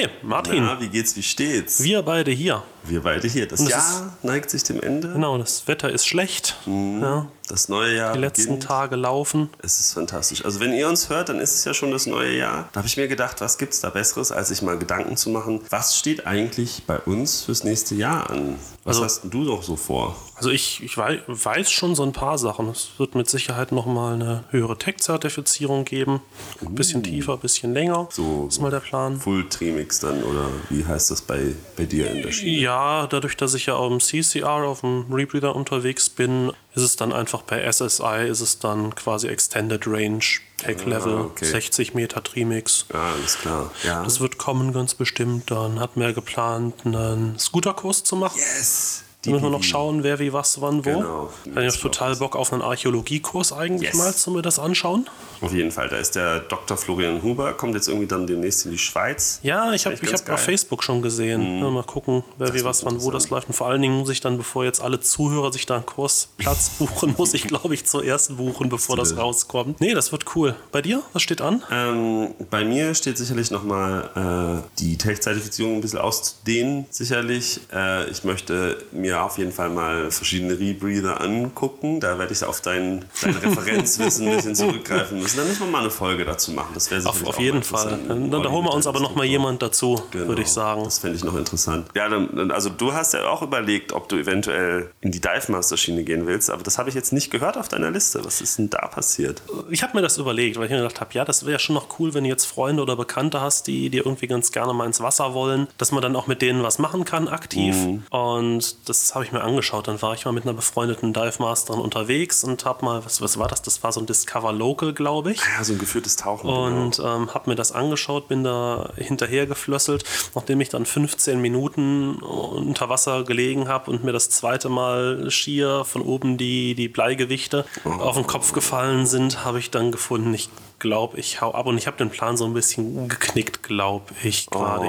Hi, Martin. Na, wie geht's, wie steht's? Wir beide hier. Wir beide hier. Das, das Jahr neigt sich dem Ende. Genau, das Wetter ist schlecht. Ja, Das neue Jahr die letzten beginnt. Tage laufen. Es ist fantastisch. Also wenn ihr uns hört, dann ist es ja schon das neue Jahr. Da habe ich mir gedacht, was gibt's da Besseres, als sich mal Gedanken zu machen, was steht eigentlich bei uns fürs nächste Jahr an? Was Also- hast denn du doch so vor? Also ich, ich wei- weiß schon so ein paar Sachen. Es wird mit Sicherheit nochmal eine höhere Tech-Zertifizierung geben. Ein bisschen tiefer, ein bisschen länger. So- ist mal der Plan. Full Trimix dann oder wie heißt das bei, bei dir in der Schiene? Ja, dadurch, dass ich ja auf dem CCR, auf dem Rebreather unterwegs bin, ist es dann einfach bei SSI, ist es dann quasi Extended Range, Tech Level, Ah, okay. 60 Meter Trimix. Ja, alles klar. Ja. Das wird kommen ganz bestimmt. Dann hat mir geplant, einen Scooterkurs zu machen. yes. Da müssen wir noch DPV. schauen, wer wie was wann wo. Genau. Ich habe total Bock auf einen Archäologiekurs eigentlich Yes. mal, zu mir das anschauen. Auf jeden Fall. Da ist der Dr. Florian Huber, kommt jetzt irgendwie dann demnächst in die Schweiz. Ja, ich habe ich hab auf. Mhm. Facebook schon gesehen. Ja, mal gucken, wer wie was wann wo das läuft. Und vor allen Dingen muss ich dann, bevor jetzt alle Zuhörer sich da einen Kursplatz buchen, muss ich, glaube ich, zuerst buchen, bevor das rauskommt. Nee, das wird cool. Bei dir? Was steht an? Ähm, bei mir steht sicherlich nochmal äh, die Tech-Zertifizierung ein bisschen auszudehnen, sicherlich. Äh, ich möchte mir auf jeden Fall mal verschiedene Rebreather angucken. Da werde ich auf dein, dein Referenzwissen ein bisschen zurückgreifen müssen. Dann müssen wir mal eine Folge dazu machen. Das wäre Auf, auf jeden Fall. Dann, dann holen wir uns aber noch mal jemand dazu, Genau, würde ich sagen. Das fände ich noch interessant. Ja, dann, also du hast ja auch überlegt, ob du eventuell in die Dive Master Schiene gehen willst, aber das habe ich jetzt nicht gehört auf deiner Liste. Was ist denn da passiert? Ich habe mir das überlegt, weil ich mir gedacht habe, ja, das wäre schon noch cool, wenn du jetzt Freunde oder Bekannte hast, die dir irgendwie ganz gerne mal ins Wasser wollen, dass man dann auch mit denen was machen kann, aktiv. Und das habe ich mir angeschaut. Dann war ich mal mit einer befreundeten Dive Masterin unterwegs und habe mal, was, was war das? Das war so ein Discover Local, glaube ich. Ja, so ein geführtes Tauchen. genau. Und ähm, habe mir das angeschaut, bin da hinterher geflösselt, nachdem ich dann 15 Minuten unter Wasser gelegen habe und mir das zweite Mal schier von oben die, die Bleigewichte auf den Kopf gefallen sind, habe ich dann gefunden, ich glaube, ich hau ab und ich habe den Plan so ein bisschen geknickt, glaube ich gerade.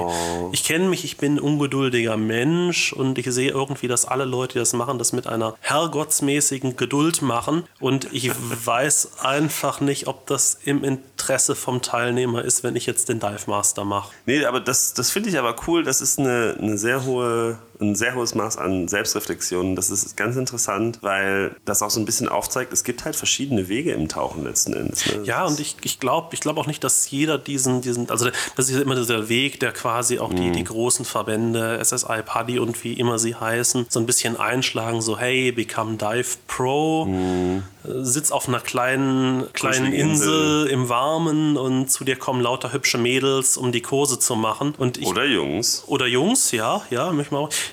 Ich kenne mich, ich bin ein ungeduldiger Mensch und ich sehe irgendwie, dass alle Leute, die das machen, das mit einer herrgottsmäßigen Geduld machen und ich weiß einfach nicht, ob das im Interesse vom Teilnehmer ist, wenn ich jetzt den Dive Master mache. Nee, aber das, das finde ich aber cool. Das ist eine, eine sehr hohe, ein sehr hohes Maß an Selbstreflexion. Das ist ganz interessant, weil das auch so ein bisschen aufzeigt, es gibt halt verschiedene Wege im Tauchen letzten Endes. Ne? Ja, und ich, ich glaube ich glaub auch nicht, dass jeder diesen, diesen, also das ist immer dieser Weg, der quasi auch die, die großen Verbände, SSI, PADI und wie immer sie heißen, so ein bisschen einschlagen, so hey, become Dive Pro, äh, sitz auf einer kleinen, kleinen Insel, Insel. im Warmen und zu dir kommen lauter hübsche Mädels, um die Kurse zu machen. Und ich, Oder Jungs. oder Jungs, ja, ja.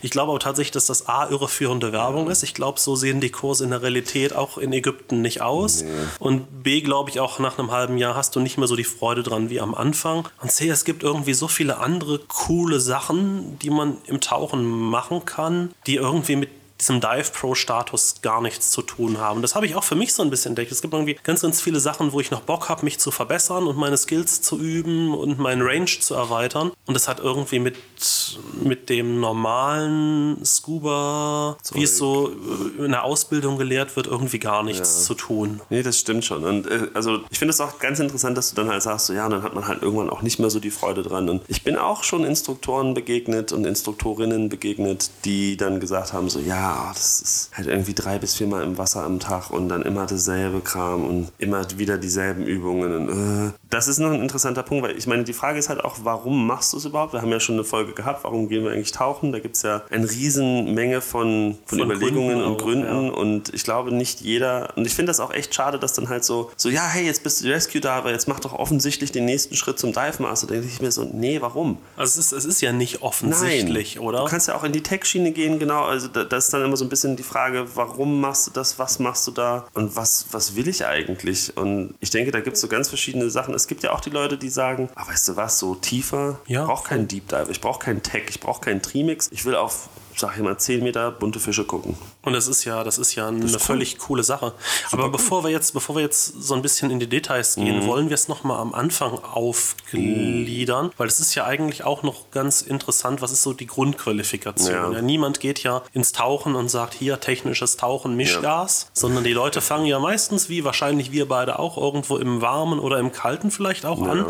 Ich glaube aber tatsächlich, dass das A irreführende Werbung ist. Ich glaube, so sehen die Kurse in der Realität auch in Ägypten nicht aus. Und B, glaube ich, auch nach einem halben Jahr hast du nicht mehr so die Freude dran wie am Anfang. Und C, es gibt irgendwie so viele andere coole Sachen, die man im Tauchen machen kann, die irgendwie mit diesem Dive Pro Status gar nichts zu tun haben. Das habe ich auch für mich so ein bisschen entdeckt. Es gibt irgendwie ganz, ganz viele Sachen, wo ich noch Bock habe, mich zu verbessern und meine Skills zu üben und meinen Range zu erweitern. Und das hat irgendwie mit, mit dem normalen Scuba, wie es so in der Ausbildung gelehrt wird, irgendwie gar nichts zu tun. Nee, das stimmt schon. Und äh, also ich finde es auch ganz interessant, dass du dann halt sagst, so ja, dann hat man halt irgendwann auch nicht mehr so die Freude dran. Und ich bin auch schon Instruktoren begegnet und Instruktorinnen begegnet, die dann gesagt haben, so ja, das ist halt irgendwie drei bis viermal im Wasser am Tag und dann immer dasselbe Kram und immer wieder dieselben Übungen. Und, äh, das ist noch ein interessanter Punkt, weil ich meine, die Frage ist halt auch, warum machst du es überhaupt? Wir haben ja schon eine Folge gehabt, warum gehen wir eigentlich tauchen? Da gibt es ja eine riesen Menge von, von, Von Überlegungen Gründen und auch, Gründen ja. und ich glaube nicht jeder, und ich finde das auch echt schade, dass dann halt so, so, ja, hey, jetzt bist du Rescue da, aber jetzt mach doch offensichtlich den nächsten Schritt zum Dive Master. Da denke ich mir so, nee, warum? Also es ist, es ist ja nicht offensichtlich, Nein. oder? Du kannst ja auch in die Tech-Schiene gehen, genau. Also da, das ist dann immer so ein bisschen die Frage, warum machst du das, was machst du da und was, was will ich eigentlich? Und ich denke, da gibt es so ganz verschiedene Sachen. Es gibt ja auch die Leute, die sagen, ah, weißt du was, so tiefer, Ja, ich brauche keinen Deep Dive, ich brauche keinen Tech, ich brauche keinen Trimix, ich will auf sag ich mal, 10 Meter bunte Fische gucken. Und das ist ja, das ist ja eine cool. völlig coole Sache. Aber cool. bevor wir jetzt, bevor wir jetzt so ein bisschen in die Details gehen, wollen wir es nochmal am Anfang aufgliedern, weil es ist ja eigentlich auch noch ganz interessant, was ist so die Grundqualifikation. Ja. Ja. niemand geht ja ins Tauchen und sagt, hier technisches Tauchen, Mischgas, sondern die Leute fangen ja meistens, wie wahrscheinlich wir beide auch, irgendwo im Warmen oder im Kalten vielleicht auch an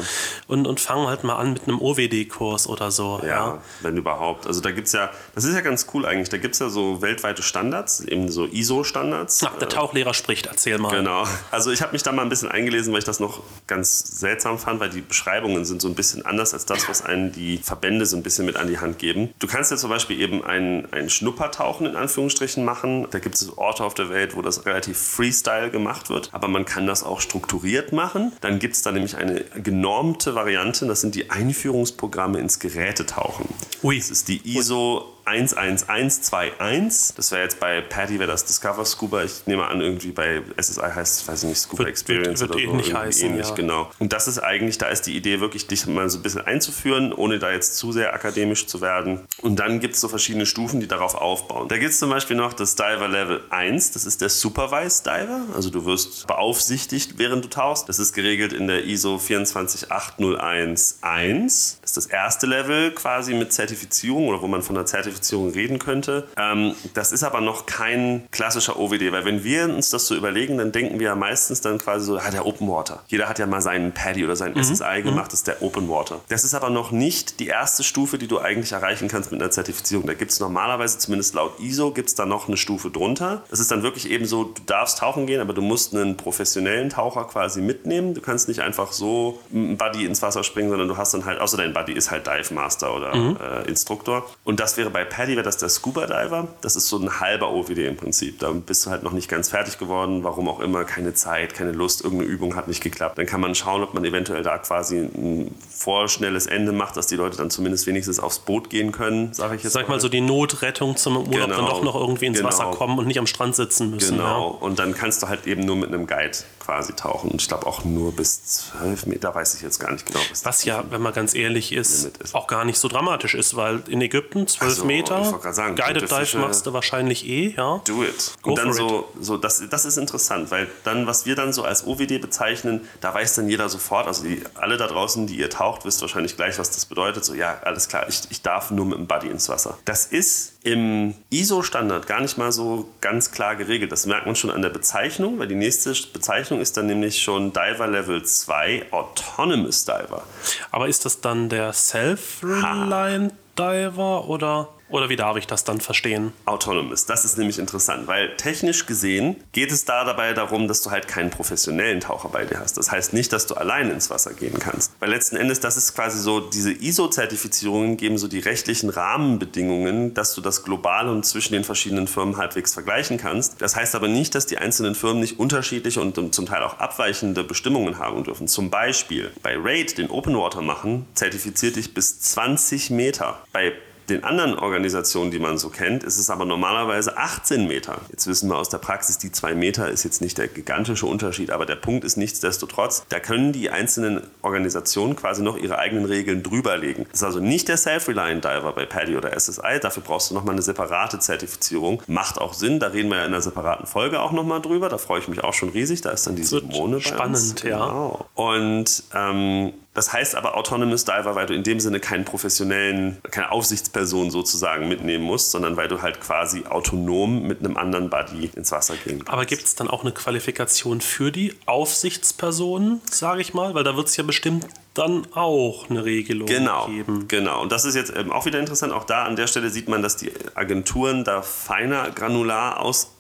und, und fangen halt mal an mit einem OWD-Kurs oder so. Ja, wenn überhaupt. Also da gibt es ja, das ist ja ganz cool eigentlich, da gibt es ja so weltweite Standards, eben so ISO-Standards. Ach, der Tauchlehrer spricht, erzähl mal. Genau. Also ich habe mich da mal ein bisschen eingelesen, weil ich das noch ganz seltsam fand, weil die Beschreibungen sind so ein bisschen anders als das, was einen die Verbände so ein bisschen mit an die Hand geben. Du kannst ja zum Beispiel eben ein, ein Schnuppertauchen in Anführungsstrichen machen. Da gibt es Orte auf der Welt, wo das relativ Freestyle gemacht wird, aber man kann das auch strukturiert machen. Dann gibt es da nämlich eine genormte Variante, das sind die Einführungsprogramme ins Gerätetauchen. Ui. Das ist die ISO 11121. Das wäre jetzt bei Paddy wäre das Discover Scuba. Ich nehme an, irgendwie bei SSI heißt es, weiß ich nicht, Scuba Wird- Experience wird- wird oder so. ähnlich irgendwie heißen, ähnlich, ja. genau. Und das ist eigentlich, da ist die Idee wirklich, dich mal so ein bisschen einzuführen, ohne da jetzt zu sehr akademisch zu werden. Und dann gibt es so verschiedene Stufen, die darauf aufbauen. Da gibt es zum Beispiel noch das Diver Level 1, das ist der Supervised Diver. Also du wirst beaufsichtigt, während du tauchst. Das ist geregelt in der ISO 24801.1. Das ist das erste Level quasi mit Zertifizierung oder wo man von der Zertifizierung reden könnte. Ähm, das ist aber noch kein klassischer OWD, weil wenn wir uns das so überlegen, dann denken wir ja meistens dann quasi so, ah, der Open Water. Jeder hat ja mal seinen Paddy oder sein SSI gemacht, das ist der Open Water. Das ist aber noch nicht die erste Stufe, die du eigentlich erreichen kannst mit einer Zertifizierung. Da gibt es normalerweise, zumindest laut ISO, gibt es da noch eine Stufe drunter. Das ist dann wirklich eben so, du darfst tauchen gehen, aber du musst einen professionellen Taucher quasi mitnehmen. Du kannst nicht einfach so einem Buddy ins Wasser springen, sondern du hast dann halt, außer dein Buddy ist halt Dive Master oder äh, Instruktor. Und das wäre bei Paddy, wäre das der Scuba Diver. Das ist so ein halber OWD im Prinzip. Da bist du halt noch nicht ganz fertig geworden, warum auch immer, keine Zeit, keine Lust, irgendeine Übung hat nicht geklappt. Dann kann man schauen, ob man eventuell da quasi ein vorschnelles Ende macht, dass die Leute dann zumindest wenigstens aufs Boot gehen können, sage ich jetzt Sag mal so die Notrettung zum Urlaub dann Genau. doch noch irgendwie ins Genau. Wasser kommen und nicht am Strand sitzen müssen. Genau. Und dann kannst du halt eben nur mit einem Guide quasi tauchen. Ich glaube auch nur bis 12 Meter, weiß ich jetzt gar nicht genau. bis Was ja, wenn man ganz ehrlich ist, ist. auch gar nicht so dramatisch ist, weil in Ägypten 12 Also, Meter, sagen, Guided Dive Fische- machst du wahrscheinlich eh, ja. Do it. Go und dann so, so das, das ist interessant, weil dann, was wir dann so als OWD bezeichnen, da weiß dann jeder sofort, also die, alle da draußen, die ihr taucht, wisst wahrscheinlich gleich, was das bedeutet. So, ja, alles klar, ich, ich darf nur mit dem Buddy ins Wasser. Das ist im ISO-Standard gar nicht mal so ganz klar geregelt. Das merkt man schon an der Bezeichnung, weil die nächste Bezeichnung ist dann nämlich schon Diver Level 2 Autonomous Diver. Aber ist das dann der Self-Reliant Diver oder, oder wie darf ich das dann verstehen? Autonomous. Das ist nämlich interessant, weil technisch gesehen geht es da dabei darum, dass du halt keinen professionellen Taucher bei dir hast. Das heißt nicht, dass du allein ins Wasser gehen kannst. Weil letzten Endes, das ist quasi so, diese ISO-Zertifizierungen geben so die rechtlichen Rahmenbedingungen, dass du das global und zwischen den verschiedenen Firmen halbwegs vergleichen kannst. Das heißt aber nicht, dass die einzelnen Firmen nicht unterschiedliche und zum Teil auch abweichende Bestimmungen haben dürfen. Zum Beispiel bei Raid, den Open Water machen, zertifiziert dich bis 20 Meter. Bei den anderen Organisationen, die man so kennt, ist es aber normalerweise 18 Meter. Jetzt wissen wir aus der Praxis, die 2 Meter ist jetzt nicht der gigantische Unterschied, aber der Punkt ist nichtsdestotrotz, da können die einzelnen Organisationen quasi noch ihre eigenen Regeln drüberlegen. Das ist also nicht der Self-Reliant Diver bei Paddy oder SSI, dafür brauchst du nochmal eine separate Zertifizierung. Macht auch Sinn, da reden wir ja in einer separaten Folge auch nochmal drüber, da freue ich mich auch schon riesig, da ist dann die Simone spannend, ja. Genau. Und ähm, das heißt aber Autonomous Diver, weil du in dem Sinne keinen professionellen, keine Aufsichtsperson sozusagen mitnehmen musst, sondern weil du halt quasi autonom mit einem anderen Buddy ins Wasser gehen kannst. Aber gibt es dann auch eine Qualifikation für die Aufsichtspersonen, sage ich mal? Weil da wird es ja bestimmt dann auch eine Regelung Genau, geben. genau. Und das ist jetzt ähm, auch wieder interessant. Auch da an der Stelle sieht man, dass die Agenturen da feiner granular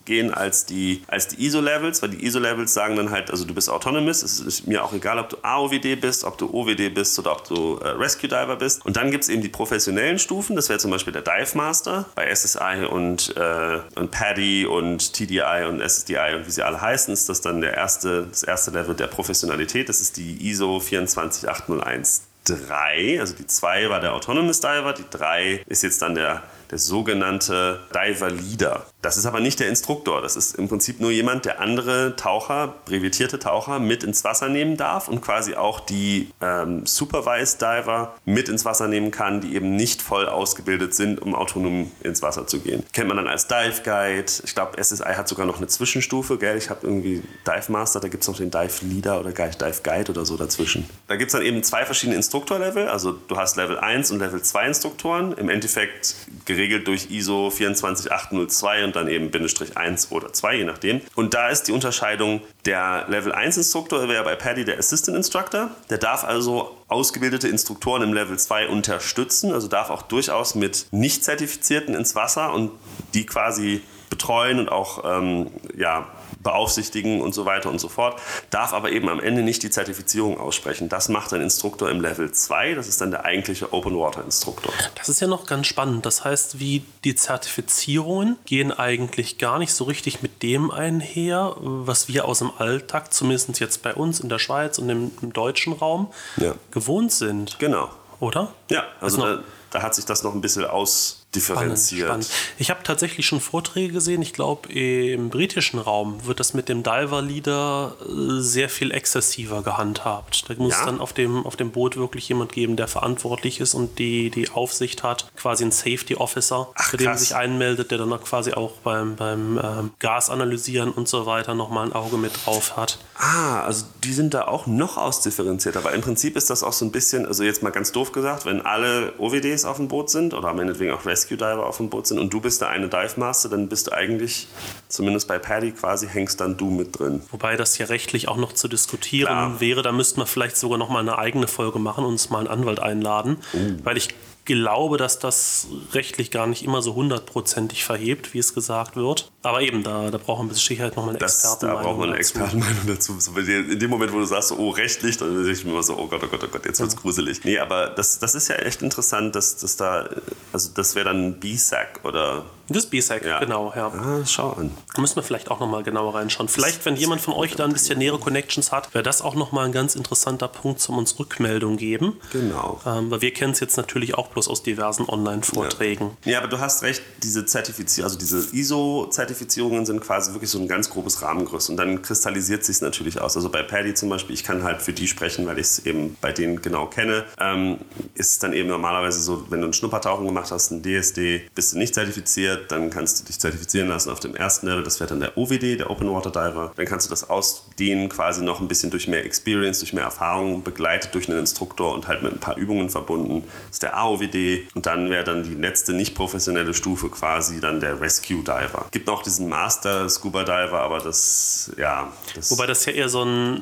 ausgehen als die, als die ISO-Levels, weil die ISO-Levels sagen dann halt, also du bist autonomous, es ist mir auch egal, ob du AOWD bist, ob du OWD bist oder ob du äh, Rescue Diver bist. Und dann gibt es eben die professionellen Stufen, das wäre zum Beispiel der Dive Master bei SSI und, äh, und PADI und TDI und SSDI und wie sie alle heißen, ist das dann der erste, das erste Level der Professionalität. Das ist die ISO 24801 3, also die 2 war der Autonomous Diver, die 3 ist jetzt dann der der sogenannte Diver Leader. Das ist aber nicht der Instruktor. Das ist im Prinzip nur jemand, der andere Taucher, brevetierte Taucher, mit ins Wasser nehmen darf und quasi auch die ähm, Supervised Diver mit ins Wasser nehmen kann, die eben nicht voll ausgebildet sind, um autonom ins Wasser zu gehen. Kennt man dann als Dive Guide. Ich glaube, SSI hat sogar noch eine Zwischenstufe, gell? Ich habe irgendwie Dive Master, da gibt es noch den Dive Leader oder Dive Guide oder so dazwischen. Da gibt es dann eben zwei verschiedene Instruktorlevel. Also du hast Level 1 und Level 2 Instruktoren. Im Endeffekt geregelt durch ISO 24802 und dann eben Bindestrich 1 oder 2, je nachdem. Und da ist die Unterscheidung, der Level 1 Instruktor wäre bei Paddy der Assistant Instructor. Der darf also ausgebildete Instruktoren im Level 2 unterstützen, also darf auch durchaus mit Nicht-Zertifizierten ins Wasser und die quasi betreuen und auch ähm, ja, beaufsichtigen und so weiter und so fort, darf aber eben am Ende nicht die Zertifizierung aussprechen. Das macht ein Instruktor im Level 2, das ist dann der eigentliche Open Water Instruktor. Das ist ja noch ganz spannend. Das heißt, wie die Zertifizierungen gehen eigentlich gar nicht so richtig mit dem einher, was wir aus dem Alltag, zumindest jetzt bei uns in der Schweiz und im, im deutschen Raum, ja. gewohnt sind. Genau. Oder? Ja, also da, da hat sich das noch ein bisschen aus differenziert. Spannend, spannend. Ich habe tatsächlich schon Vorträge gesehen. Ich glaube, im britischen Raum wird das mit dem Diver-Leader äh, sehr viel exzessiver gehandhabt. Da muss ja? dann auf dem, auf dem Boot wirklich jemand geben, der verantwortlich ist und die, die Aufsicht hat. Quasi ein Safety Officer, Ach, für den man sich einmeldet, der dann quasi auch beim, beim ähm, Gas analysieren und so weiter nochmal ein Auge mit drauf hat. Ah, also die sind da auch noch ausdifferenziert. Aber im Prinzip ist das auch so ein bisschen, also jetzt mal ganz doof gesagt, wenn alle OWDs auf dem Boot sind oder meinetwegen auch Rescue Diver auf dem Boot sind und du bist der eine Dive Master, dann bist du eigentlich, zumindest bei Paddy quasi, hängst dann du mit drin. Wobei das ja rechtlich auch noch zu diskutieren Klar. wäre. Da müssten wir vielleicht sogar noch mal eine eigene Folge machen und uns mal einen Anwalt einladen. Uh. Weil ich glaube, dass das rechtlich gar nicht immer so hundertprozentig verhebt, wie es gesagt wird. Aber eben, da, da braucht man mit Sicherheit nochmal eine Expertenmeinung. Da braucht man eine Expertenmeinung dazu. in dem Moment, wo du sagst, oh, rechtlich, dann denke ich mir immer so, oh Gott, oh Gott, oh Gott, jetzt wird's ja. gruselig. Nee, aber das, das ist ja echt interessant, dass, dass da, also das wäre dann ein B-Sack oder das BSEC, ja. genau, ja. Ah, schau an. Da müssen wir vielleicht auch nochmal genauer reinschauen. Vielleicht, wenn jemand von euch da ein bisschen nähere Connections hat, wäre das auch nochmal ein ganz interessanter Punkt zum uns Rückmeldung geben. Genau. Ähm, weil wir kennen es jetzt natürlich auch bloß aus diversen Online-Vorträgen. Ja. ja. aber du hast recht, diese Zertifizierung, also diese ISO-Zertifizierungen sind quasi wirklich so ein ganz grobes Rahmengerüst und dann kristallisiert sich natürlich aus. Also bei Paddy zum Beispiel, ich kann halt für die sprechen, weil ich es eben bei denen genau kenne, ähm, ist es dann eben normalerweise so, wenn du einen Schnuppertauchen gemacht hast, ein DSD, bist du nicht zertifiziert, dann kannst du dich zertifizieren lassen auf dem ersten Level, das wäre dann der OWD, der Open Water Diver. Dann kannst du das ausdehnen quasi noch ein bisschen durch mehr Experience, durch mehr Erfahrung, begleitet durch einen Instruktor und halt mit ein paar Übungen verbunden. Das ist der AOWD und dann wäre dann die letzte nicht professionelle Stufe quasi dann der Rescue Diver. Gibt noch diesen Master Scuba Diver, aber das, ja. Das Wobei das ja eher so ein,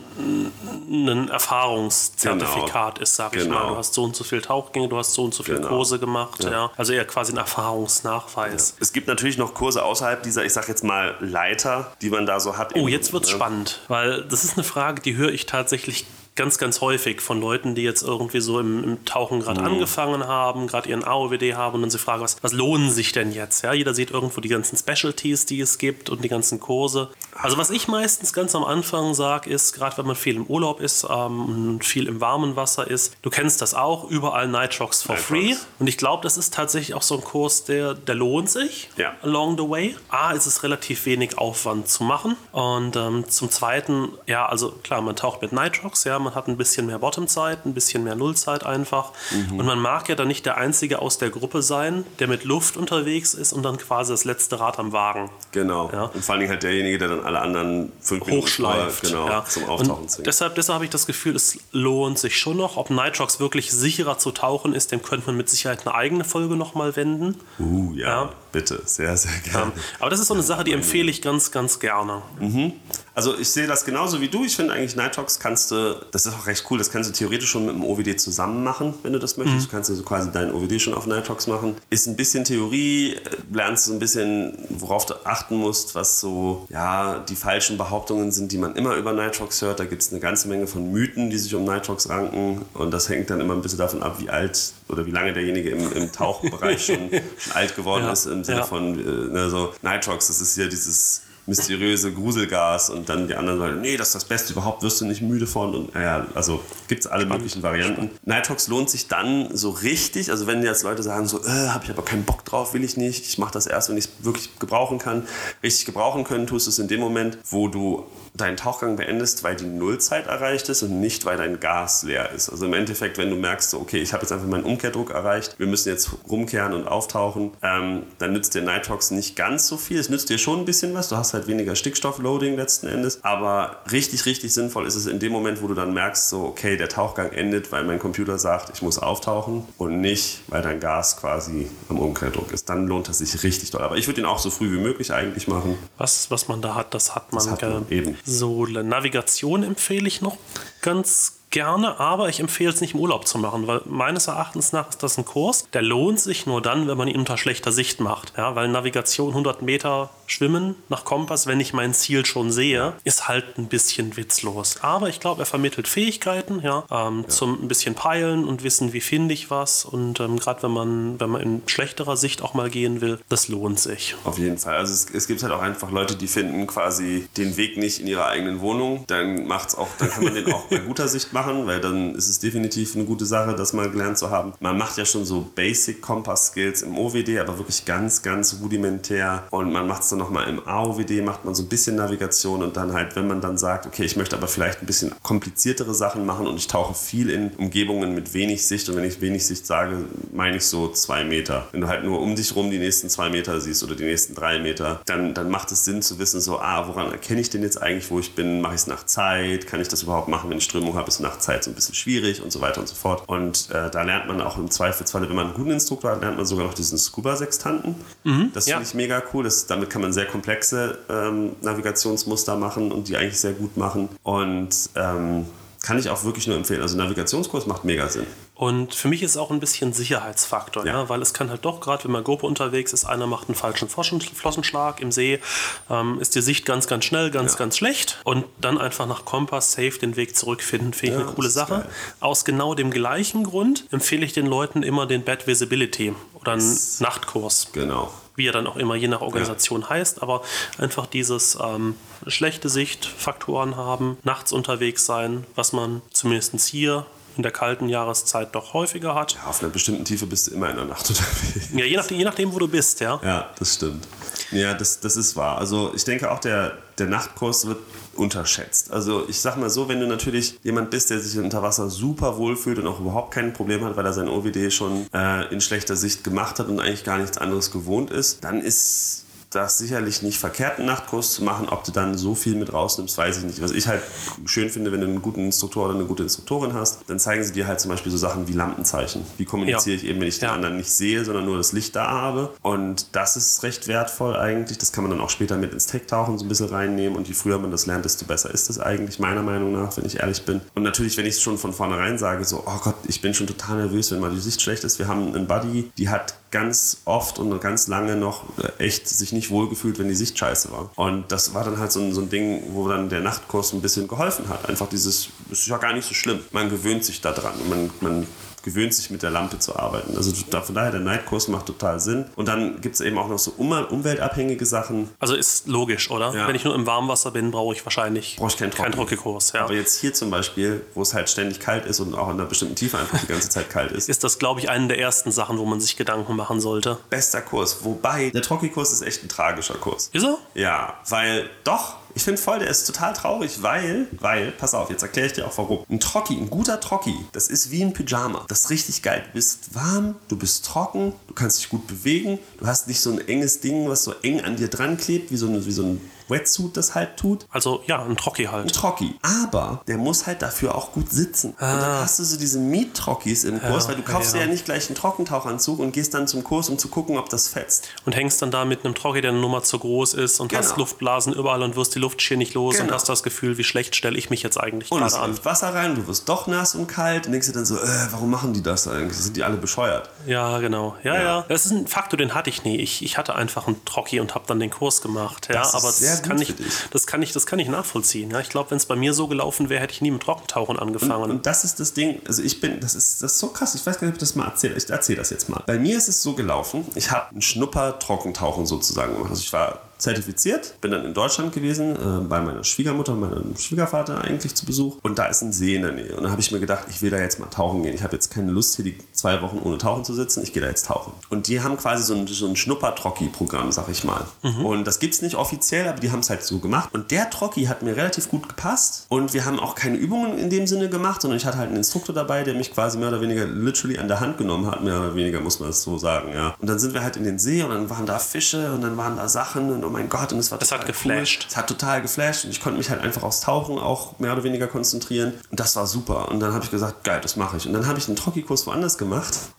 ein Erfahrungszertifikat genau. ist, sag ich genau. mal. Du hast so und so viel Tauchgänge, du hast so und so viel genau. Kurse gemacht, ja. ja. Also eher quasi ein Erfahrungsnachweis. Ja. Es gibt natürlich noch Kurse außerhalb dieser, ich sag jetzt mal, Leiter, die man da so hat. Oh, jetzt wird's ne? spannend, weil das ist eine Frage, die höre ich tatsächlich ganz, ganz häufig von Leuten, die jetzt irgendwie so im, im Tauchen gerade mhm. angefangen haben, gerade ihren AOWD haben und dann sie fragen, was, was lohnen sich denn jetzt? Ja, jeder sieht irgendwo die ganzen Specialties, die es gibt und die ganzen Kurse. Also was ich meistens ganz am Anfang sage, ist, gerade wenn man viel im Urlaub ist ähm, und viel im warmen Wasser ist, du kennst das auch, überall Nitrox for Nitrox. free. Und ich glaube, das ist tatsächlich auch so ein Kurs, der, der lohnt sich ja. along the way. A, ist es relativ wenig Aufwand zu machen. Und ähm, zum Zweiten, ja, also klar, man taucht mit Nitrox, ja, man hat ein bisschen mehr Bottomzeit, ein bisschen mehr Nullzeit einfach. Mhm. Und man mag ja dann nicht der Einzige aus der Gruppe sein, der mit Luft unterwegs ist und dann quasi das letzte Rad am Wagen. Genau. Ja. Und vor allen Dingen halt derjenige, der dann alle anderen fünf Minuten hochschleift. Genau, ja. zum Auftauchen zwingt. Deshalb, deshalb habe ich das Gefühl, es lohnt sich schon noch. Ob Nitrox wirklich sicherer zu tauchen ist, dem könnte man mit Sicherheit eine eigene Folge nochmal wenden. Uh, ja, ja, bitte. Sehr, sehr gerne. aber das ist so eine Sache, die empfehle ich ganz, ganz gerne. Mhm. Also ich sehe das genauso wie du. Ich finde eigentlich Nitrox kannst du, das ist auch recht cool, das kannst du theoretisch schon mit dem OWD zusammen machen, wenn du das möchtest. Mhm. Du kannst also quasi deinen OWD schon auf Nitrox machen. Ist ein bisschen Theorie, lernst du ein bisschen, worauf du achten musst, was so, ja, die falschen Behauptungen sind, die man immer über Nitrox hört. Da gibt es eine ganze Menge von Mythen, die sich um Nitrox ranken. Und das hängt dann immer ein bisschen davon ab, wie alt oder wie lange derjenige im, im Tauchbereich schon, schon, alt geworden ja. ist, im Sinne ja. von, äh, ne, so Nitrox, das ist ja dieses mysteriöse Gruselgas und dann die anderen sagen, nee, das ist das Beste überhaupt, wirst du nicht müde von und naja, also gibt es alle möglichen Varianten. Nitrox lohnt sich dann so richtig, also wenn jetzt Leute sagen so, äh, habe ich aber keinen Bock drauf, will ich nicht, ich mache das erst, wenn ich es wirklich gebrauchen kann. Richtig gebrauchen können tust du es in dem Moment, wo du deinen Tauchgang beendest, weil die Nullzeit erreicht ist und nicht, weil dein Gas leer ist. Also im Endeffekt, wenn du merkst, so, okay, ich habe jetzt einfach meinen Umkehrdruck erreicht, wir müssen jetzt rumkehren und auftauchen, ähm, dann nützt dir Nitrox nicht ganz so viel. Es nützt dir schon ein bisschen was, du hast halt weniger Stickstoffloading letzten Endes, aber richtig, richtig sinnvoll ist es in dem Moment, wo du dann merkst, so, okay, der Tauchgang endet, weil mein Computer sagt, ich muss auftauchen und nicht, weil dein Gas quasi am Umkehrdruck ist. Dann lohnt es sich richtig doll. Aber ich würde ihn auch so früh wie möglich eigentlich machen. Was, was man da hat, das hat man, Das hat man eben. So, Navigation empfehle ich noch ganz gerne, aber ich empfehle es nicht im Urlaub zu machen, weil meines Erachtens nach ist das ein Kurs, der lohnt sich nur dann, wenn man ihn unter schlechter Sicht macht. Ja, weil Navigation 100 Meter schwimmen nach Kompass, wenn ich mein Ziel schon sehe, ist halt ein bisschen witzlos. Aber ich glaube, er vermittelt Fähigkeiten, ja, ähm, zum ein bisschen peilen und wissen, wie finde ich was. Und ähm, gerade wenn man, wenn man in schlechterer Sicht auch mal gehen will, das lohnt sich. Auf jeden Fall. Also es, es gibt halt auch einfach Leute, die finden quasi den Weg nicht in ihrer eigenen Wohnung. Dann macht's auch, dann kann man den auch bei guter Sicht machen, weil dann ist es definitiv eine gute Sache, das mal gelernt zu haben. Man macht ja schon so Basic Kompass Skills im OWD, aber wirklich ganz, ganz rudimentär. Und man macht es dann nochmal im AOWD, macht man so ein bisschen Navigation und dann halt, wenn man dann sagt, okay, ich möchte aber vielleicht ein bisschen kompliziertere Sachen machen und ich tauche viel in Umgebungen mit wenig Sicht. Und wenn ich wenig Sicht sage, meine ich so zwei Meter. Wenn du halt nur um dich rum die nächsten zwei Meter siehst oder die nächsten drei Meter, dann, dann macht es Sinn zu wissen, so, ah, woran erkenne ich denn jetzt eigentlich, wo ich bin? Mache ich es nach Zeit? Kann ich das überhaupt machen, wenn ich Strömung habe? Ist nach Zeit so ein bisschen schwierig und so weiter und so fort. Und äh, da lernt man auch im Zweifelsfall, wenn man einen guten Instruktor hat, lernt man sogar noch diesen Scuba-Sextanten. das ja. finde ich mega cool. Das, damit kann man sehr komplexe ähm, Navigationsmuster machen und die eigentlich sehr gut machen. Und ähm, kann ich auch wirklich nur empfehlen. Also Navigationskurs macht mega Sinn. Und für mich ist es auch ein bisschen Sicherheitsfaktor, ja. Ja. weil es kann halt doch, gerade wenn man GoPro unterwegs ist, einer macht einen falschen Flossen- Flossenschlag im See, ähm, ist die Sicht ganz, ganz schnell, ganz, Ja. ganz schlecht. Und dann einfach nach Kompass safe den Weg zurückfinden, finde ich eine coole Sache. geil. Aus genau dem gleichen Grund empfehle ich den Leuten immer den Bad Visibility oder einen Das- Nachtkurs Genau. Wie er dann auch immer je nach Organisation heißt, aber einfach dieses ähm, schlechte Sichtfaktoren haben, nachts unterwegs sein, was man zumindest hier in der kalten Jahreszeit doch häufiger hat. Ja, auf einer bestimmten Tiefe bist du immer in der Nacht unterwegs. Ja, je nachdem, je nachdem wo du bist, ja. Ja, das stimmt. Ja, das, das ist wahr. Also ich denke auch, der, der Nachtkurs wird unterschätzt. Also ich sag mal so, wenn du natürlich jemand bist, der sich unter Wasser super wohlfühlt und auch überhaupt kein Problem hat, weil er sein OWD schon äh, in schlechter Sicht gemacht hat und eigentlich gar nichts anderes gewohnt ist, dann ist das sicherlich nicht verkehrt, einen Nachtkurs zu machen. Ob du dann so viel mit rausnimmst, weiß ich nicht. Was ich halt schön finde, wenn du einen guten Instruktor oder eine gute Instruktorin hast, dann zeigen sie dir halt zum Beispiel so Sachen wie Lampenzeichen. Wie kommuniziere Ja. ich eben, wenn ich den Ja. anderen nicht sehe, sondern nur das Licht da habe. Und das ist recht wertvoll eigentlich. Das kann man dann auch später mit ins Tech-Tauchen so ein bisschen reinnehmen. Und je früher man das lernt, desto besser ist es eigentlich, meiner Meinung nach, wenn ich ehrlich bin. Und natürlich, wenn ich es schon von vornherein sage, so, oh Gott, ich bin schon total nervös, wenn mal die Sicht schlecht ist. Wir haben einen Buddy, die hat ganz oft und ganz lange noch echt sich nicht wohlgefühlt, wenn die Sicht scheiße war. Und das war dann halt so ein, so ein Ding, wo dann der Nachtkurs ein bisschen geholfen hat. Einfach dieses, das ist ja gar nicht so schlimm. Man gewöhnt sich da dran. Man, man gewöhnt sich mit der Lampe zu arbeiten. Also da, von daher, der Nightkurs macht total Sinn. Und dann gibt es eben auch noch so um, umweltabhängige Sachen. Also ist logisch, oder? Ja. Wenn ich nur im Warmwasser bin, brauche ich wahrscheinlich Brauche ich keinen keinen Trocken. Trockenkurs. Ja. Aber jetzt hier zum Beispiel, wo es halt ständig kalt ist und auch in einer bestimmten Tiefe einfach die ganze Zeit kalt ist, Ist das, glaube ich, eine der ersten Sachen, wo man sich Gedanken machen sollte. bester Kurs. Wobei, der Trocki-Kurs ist echt ein tragischer Kurs. Ist er? Ja, weil doch, ich finde voll, der ist total traurig, weil, weil, pass auf, jetzt erkläre ich dir auch warum. Ein Trocki, ein guter Trocki, das ist wie ein Pyjama. Das ist richtig geil. Du bist warm, du bist trocken, du kannst dich gut bewegen, du hast nicht so ein enges Ding, was so eng an dir dran klebt, wie so, ein- wie so ein Wetsuit das halt tut. Also ja, ein Trocki Ein halt. Trocki. Aber der muss halt dafür auch gut sitzen. Und dann hast du so diese Miet-Trockis im Kurs, weil du kaufst ja. ja. nicht gleich einen Trockentauchanzug und gehst dann zum Kurs, um zu gucken, ob das fetzt. Und hängst dann da mit einem Trocki, der eine Nummer zu groß ist und Genau. hast Luftblasen überall und wirst die Luftschiene nicht los und Genau. hast das Gefühl, wie schlecht stelle ich mich jetzt eigentlich Und gerade an. läuft Wasser rein, du wirst doch nass und kalt und denkst dir dann so, äh, warum machen die das eigentlich? Sind die alle bescheuert? Ja, genau. Ja, ja, Ja. Das ist ein Faktor, den hatte ich nie. Ich, ich hatte einfach einen Trocki und habe dann den Kurs gemacht. Ja, Das ist aber sehr das kann, ich, das, kann ich, das kann ich nachvollziehen. Ja, ich glaube, wenn es bei mir so gelaufen wäre, hätte ich nie mit Trockentauchen angefangen. Und das ist das Ding, also ich bin, das ist, das ist so krass, ich weiß gar nicht, ob ich das mal erzähle. Ich erzähle das jetzt mal. Bei mir ist es so gelaufen, ich habe einen Schnupper-Trockentauchen sozusagen gemacht. Also ich war zertifiziert, bin dann in Deutschland gewesen, äh, bei meiner Schwiegermutter und meinem Schwiegervater eigentlich zu Besuch. Und da ist ein See in der Nähe. Und dann habe ich mir gedacht, ich will da jetzt mal tauchen gehen. Ich habe jetzt keine Lust, hier die zwei Wochen ohne Tauchen zu sitzen. Ich gehe da jetzt tauchen. Und die haben quasi so ein, so ein Schnupper-Trocki-Programm, sag ich mal. Mhm. Und das gibt es nicht offiziell, aber die haben es halt so gemacht. Und der Trocki hat mir relativ gut gepasst. Und wir haben auch keine Übungen in dem Sinne gemacht, sondern ich hatte halt einen Instruktor dabei, der mich quasi mehr oder weniger literally an der Hand genommen hat. Mehr oder weniger muss man das so sagen, ja. Und dann sind wir halt in den See und dann waren da Fische und dann waren da Sachen und oh mein Gott, und es war das hat geflasht. Es hat total geflasht und ich konnte mich halt einfach aufs Tauchen auch mehr oder weniger konzentrieren. Und das war super. Und dann habe ich gesagt, geil, das mache ich. Und dann habe ich einen Trocki-Kurs woanders gemacht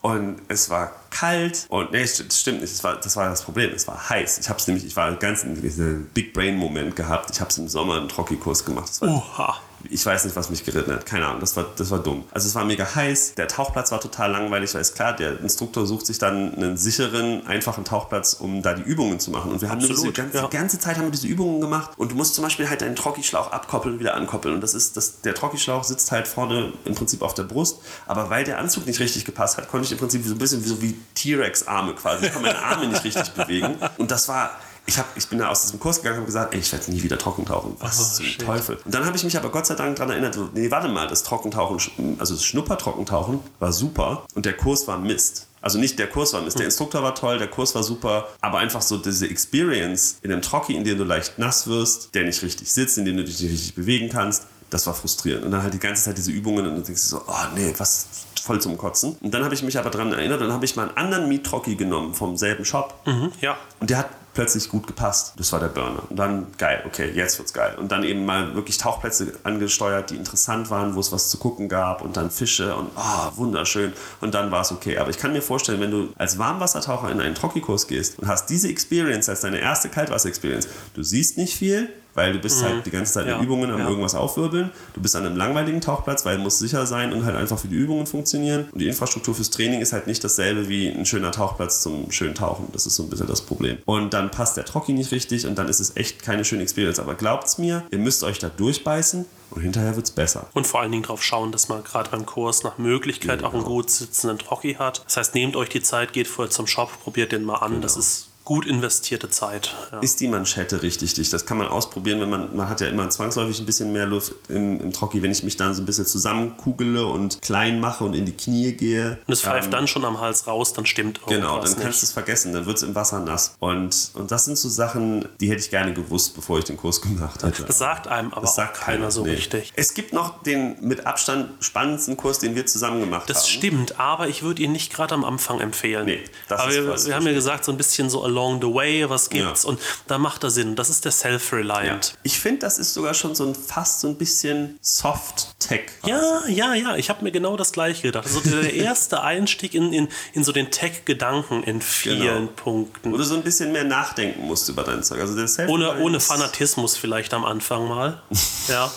und es war kalt und nee, das stimmt nicht, das war, das war das Problem, es war heiß. Ich habe es nämlich, ich war ganz in diesem Big Brain Moment gehabt. Ich habe es im Sommer einen Trocki-Kurs gemacht. Oha ich weiß nicht, was mich geritten hat. Keine Ahnung, das war, das war dumm. Also es war mega heiß, der Tauchplatz war total langweilig, weil es klar, der Instruktor sucht sich dann einen sicheren, einfachen Tauchplatz, um da die Übungen zu machen. Und wir haben Absolut, diese ganze, ja. die ganze Zeit haben wir diese Übungen gemacht und du musst zum Beispiel halt deinen Trockischlauch abkoppeln und wieder ankoppeln. Und das ist, das, der Trockischlauch sitzt halt vorne im Prinzip auf der Brust, aber weil der Anzug nicht richtig gepasst hat, konnte ich im Prinzip so ein bisschen wie, so wie T-Rex-Arme quasi. Ich konnte meine Arme nicht richtig bewegen. Und das war ich, hab, ich bin da aus diesem Kurs gegangen und gesagt, ey, ich werde nie wieder Trockentauchen. Was oh, zum shit. Teufel? Und dann habe ich mich aber Gott sei Dank daran erinnert, nee, warte mal, das Trockentauchen, also das Schnuppertrockentauchen war super und der Kurs war Mist. Also nicht der Kurs war Mist, der hm. Instruktor war toll, der Kurs war super, aber einfach so diese Experience in einem Trocki, in dem du leicht nass wirst, der nicht richtig sitzt, in dem du dich nicht richtig bewegen kannst, das war frustrierend. Und dann halt die ganze Zeit diese Übungen und dann denkst du so, oh nee, was voll zum Kotzen. Und dann habe ich mich aber daran erinnert, dann habe ich mal einen anderen Miet-Trocki genommen vom selben Shop. Mhm, ja. Und der hat plötzlich gut gepasst. Das war der Burner. Und dann geil, okay, jetzt wird's geil. Und dann eben mal wirklich Tauchplätze angesteuert, die interessant waren, wo es was zu gucken gab und dann Fische und oh, wunderschön. Und dann war es okay. Aber ich kann mir vorstellen, wenn du als Warmwassertaucher in einen Trockikurs gehst und hast diese Experience als deine erste Kaltwasser-Experience, du siehst nicht viel, weil du bist mhm. halt die ganze Zeit in ja. Übungen am ja. irgendwas aufwirbeln. Du bist an einem langweiligen Tauchplatz, weil muss sicher sein und halt einfach für die Übungen funktionieren. Und die Infrastruktur fürs Training ist halt nicht dasselbe wie ein schöner Tauchplatz zum schönen Tauchen. Das ist so ein bisschen das Problem. Und dann passt der Trocki nicht richtig und dann ist es echt keine schöne Experience. Aber glaubt's mir, ihr müsst euch da durchbeißen und hinterher wird es besser. Und vor allen Dingen darauf schauen, dass man gerade beim Kurs nach Möglichkeit genau. auch einen gut sitzenden Trocki hat. Das heißt, nehmt euch die Zeit, geht vorher zum Shop, probiert den mal an. Genau. Das ist gut investierte Zeit. Ja. Ist die Manschette richtig dicht? Das kann man ausprobieren, wenn man, man hat ja immer zwangsläufig ein bisschen mehr Luft im, im Trocki, wenn ich mich dann so ein bisschen zusammenkugele und klein mache und in die Knie gehe. Und es pfeift ähm, dann schon am Hals raus, dann stimmt irgendwas Genau, dann kannst du es vergessen, dann wird es im Wasser nass. Und, und das sind so Sachen, die hätte ich gerne gewusst, bevor ich den Kurs gemacht hätte. Das sagt einem aber das sagt keiner, keiner so nee. richtig. Es gibt noch den mit Abstand spannendsten Kurs, den wir zusammen gemacht das haben. Das stimmt, aber ich würde ihn nicht gerade am Anfang empfehlen. Nee, das aber ist wir, wir haben ja gesagt, so ein bisschen so along the way, was gibt's ja. und da macht er Sinn. Das ist der Self-Reliant. Ja. Ich finde, das ist sogar schon so ein fast so ein bisschen Soft-Tech. Ja, ja, ja. Ich habe mir genau das gleiche gedacht. Also der erste Einstieg in, in, in so den Tech-Gedanken in vielen genau. Punkten. Wo du so ein bisschen mehr nachdenken musst über dein Zeug. Also der ohne, ohne Fanatismus vielleicht am Anfang mal. ja.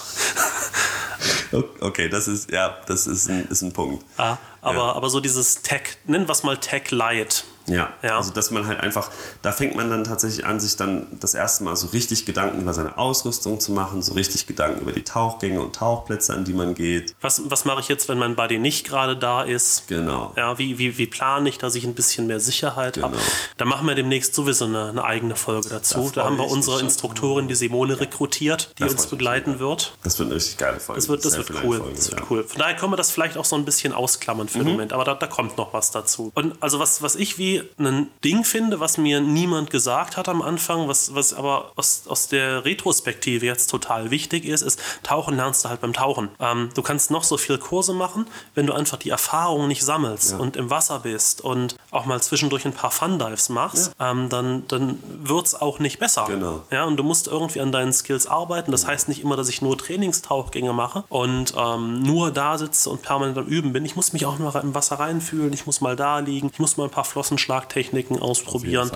Okay, das ist, ja, das ist ein, ist ein Punkt. Ah, aber, ja. aber so dieses Tech, nennen wir es mal Tech Light. Ja, ja, also dass man halt einfach, da fängt man dann tatsächlich an, sich dann das erste Mal so richtig Gedanken über seine Ausrüstung zu machen, so richtig Gedanken über die Tauchgänge und Tauchplätze, an die man geht. Was, was mache ich jetzt, wenn mein Buddy nicht gerade da ist? Genau. Ja, wie, wie, wie plane ich, dass ich ein bisschen mehr Sicherheit genau. habe? Da machen wir demnächst sowieso eine, eine eigene Folge dazu. Da, haben wir unsere Instruktorin, die Simone, rekrutiert, die uns begleiten wird. Das wird eine richtig geile Folge. Das wird, das wird cool. Folge, das wird ja. cool. Von daher können wir das vielleicht auch so ein bisschen ausklammern für mhm. den Moment, aber da, da kommt noch was dazu. Und also was, was ich wie ein Ding finde, was mir niemand gesagt hat am Anfang, was, was aber aus, aus der Retrospektive jetzt total wichtig ist, ist, Tauchen lernst du halt beim Tauchen. Ähm, du kannst noch so viele Kurse machen, wenn du einfach die Erfahrung nicht sammelst ja. und im Wasser bist und auch mal zwischendurch ein paar Fun-Dives machst, ja. ähm, dann, dann wird es auch nicht besser. Genau. Ja, und du musst irgendwie an deinen Skills arbeiten. Das heißt nicht immer, dass ich nur Trainingstauchgänge mache und ähm, nur da sitze und permanent am Üben bin. Ich muss mich auch mal im Wasser reinfühlen, ich muss mal da liegen, ich muss mal ein paar Flossenschlagtechniken ausprobieren ausprobieren.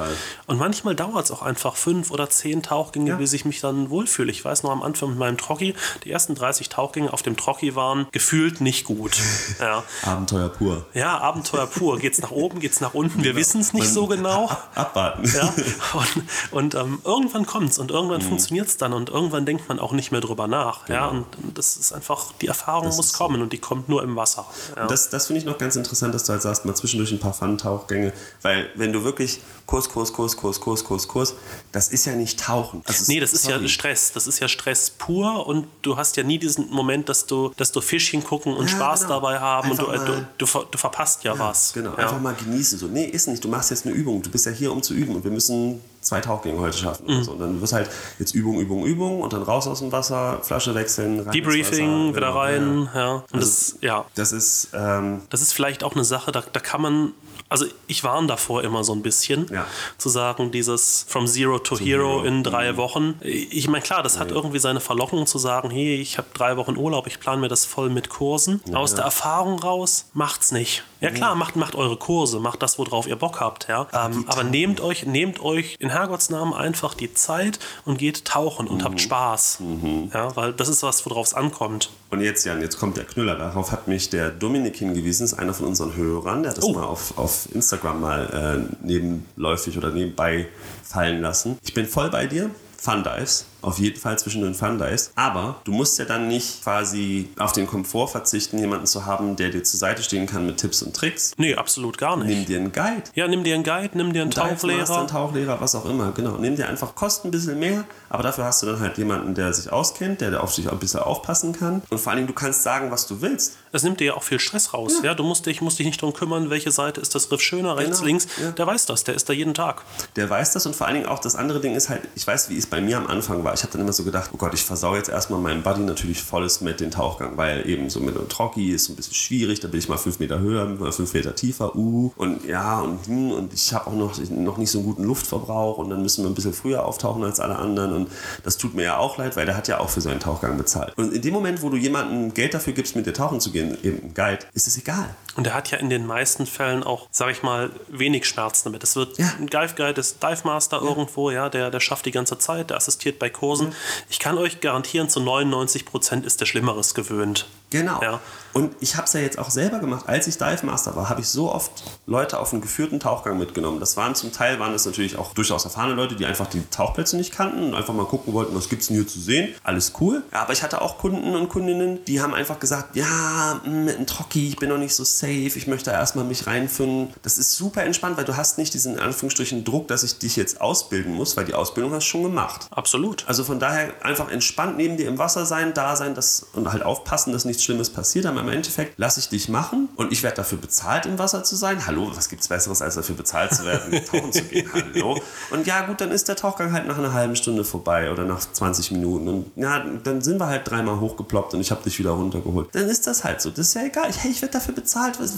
Und manchmal dauert es auch einfach fünf oder zehn Tauchgänge, ja. bis ich mich dann wohlfühle. Ich weiß noch am Anfang mit meinem Trocki, die ersten 30 Tauchgänge auf dem Trocki waren gefühlt nicht gut. Ja. Abenteuer pur. Ja, Abenteuer pur. Geht es nach oben, geht es nach unten? Wir genau. wissen es nicht Man so genau. Abwarten. Ja. Und, und ähm, irgendwann kommt es und irgendwann mhm. funktioniert es dann und irgendwann denkt man auch nicht mehr drüber nach. Genau. Ja. Und das ist einfach, die Erfahrung das muss kommen und die kommt nur im Wasser. Ja. Das, das finde ich noch ganz interessant, dass du halt sagst, mal zwischendurch ein paar Fun-Tauchgänge, Weil wenn du wirklich Kurs, Kurs, Kurs, Kurs, Kurs, Kurs, Kurs, das ist ja nicht Tauchen. Also Nee, das ist sorry. ja Stress. Das ist ja Stress pur und du hast ja nie diesen Moment, dass du, dass du Fischchen gucken und Ja, Spaß genau. dabei haben Einfach und du, äh, du, du, du verpasst ja, was. Genau, ja. einfach mal genießen. So, nee, ist nicht. Du machst jetzt eine Übung. Du bist ja hier, um zu üben. Und wir müssen zwei Tauchgänge heute schaffen. Mhm. Oder so. Und dann wirst halt jetzt Übung, Übung, Übung und dann raus aus dem Wasser, Flasche wechseln, rein Debriefing, wieder Genau, rein, ja. ja. Und das, ja, Das ist, ähm, das ist vielleicht auch eine Sache, da, da kann man, also ich warne davor immer so ein bisschen, Ja. zu sagen, dieses From Zero to Hero, Hero. in drei Wochen. Ich meine, klar, das hat irgendwie seine Verlockung zu sagen, hey, ich habe drei Wochen Urlaub, ich plane mir das voll mit Kursen. Aus der Erfahrung raus, macht's nicht. Ja klar, macht, macht eure Kurse, macht das, worauf ihr Bock habt, ja. Ähm, aber nehmt euch, nehmt euch in Herrgottsnamen einfach die Zeit und geht tauchen und Mhm. habt Spaß. Ja, weil das ist was, worauf es ankommt. Und jetzt, Jan, jetzt kommt der Knüller. Darauf hat mich der Dominik hingewiesen, ist einer von unseren Hörern. Der hat das Oh. mal auf, auf Instagram mal äh, nebenläufig oder nebenbei fallen lassen. Ich bin voll bei dir. Fun Dives. Auf jeden Fall zwischen den Fun Dives. Aber du musst ja dann nicht quasi auf den Komfort verzichten, jemanden zu haben, der dir zur Seite stehen kann mit Tipps und Tricks. Nee, absolut gar nicht. Nimm dir einen Guide. Ja, nimm dir einen Guide, nimm dir einen Tauchlehrer. einen Tauchlehrer, was auch immer, genau. Nimm dir einfach, kostet ein bisschen mehr, aber dafür hast du dann halt jemanden, der sich auskennt, der auf dich auch ein bisschen aufpassen kann. Und vor allen Dingen, du kannst sagen, was du willst. Es nimmt dir ja auch viel Stress raus. Ja. du musst dich, musst dich nicht darum kümmern, welche Seite ist das Riff schöner, rechts, Genau, links. ja. Der weiß das, der ist da jeden Tag. Der weiß das und vor allen Dingen auch das andere Ding ist halt, ich weiß, wie es bei mir am Anfang war. Ich habe dann immer so gedacht, oh Gott, ich versau jetzt erstmal meinem Buddy natürlich volles mit den Tauchgang, weil eben so mit einem Trocki ist ein bisschen schwierig, da bin ich mal fünf Meter höher, mal fünf Meter tiefer, uh, und ja, und hm, und ich habe auch noch, noch nicht so einen guten Luftverbrauch und dann müssen wir ein bisschen früher auftauchen als alle anderen und das tut mir ja auch leid, weil der hat ja auch für seinen Tauchgang bezahlt. Und in dem Moment, wo du jemandem Geld dafür gibst, mit dir tauchen zu gehen, eben ein Guide, ist es egal. Und er hat ja in den meisten Fällen auch, sag ich mal, wenig Schmerzen damit. Es wird Ja. ein Dive Guide, ist Dive Master irgendwo, ja, der, der schafft die ganze Zeit, der assistiert bei Kursen. Ich kann euch garantieren, zu 99 Prozent ist der Schlimmeres gewöhnt. Genau. Ja. Und ich habe es ja jetzt auch selber gemacht. Als ich Dive Master war, habe ich so oft Leute auf einen geführten Tauchgang mitgenommen. Das waren zum Teil waren das natürlich auch durchaus erfahrene Leute, die einfach die Tauchplätze nicht kannten und einfach mal gucken wollten, was gibt's denn hier zu sehen. Alles cool. Ja, aber ich hatte auch Kunden und Kundinnen, die haben einfach gesagt, ja, mit einem Trocki, ich bin noch nicht so safe, ich möchte erstmal mich reinfinden. Das ist super entspannt, weil du hast nicht diesen in Anführungsstrichen Druck, dass ich dich jetzt ausbilden muss, weil die Ausbildung hast du schon gemacht. Absolut. Also von daher einfach entspannt neben dir im Wasser sein, da sein das, und halt aufpassen, dass nichts Schlimmes passiert. Aber im Endeffekt lasse ich dich machen und ich werde dafür bezahlt, im Wasser zu sein. Hallo, was gibt's Besseres, als dafür bezahlt zu werden, tauchen zu gehen? Hallo. Und ja, gut, dann ist der Tauchgang halt nach einer halben Stunde vorbei oder nach 20 Minuten. Und ja, dann sind wir halt dreimal hochgeploppt und ich habe dich wieder runtergeholt. Dann ist das halt so. Das ist ja egal. Ich, hey, ich werde dafür bezahlt. Was,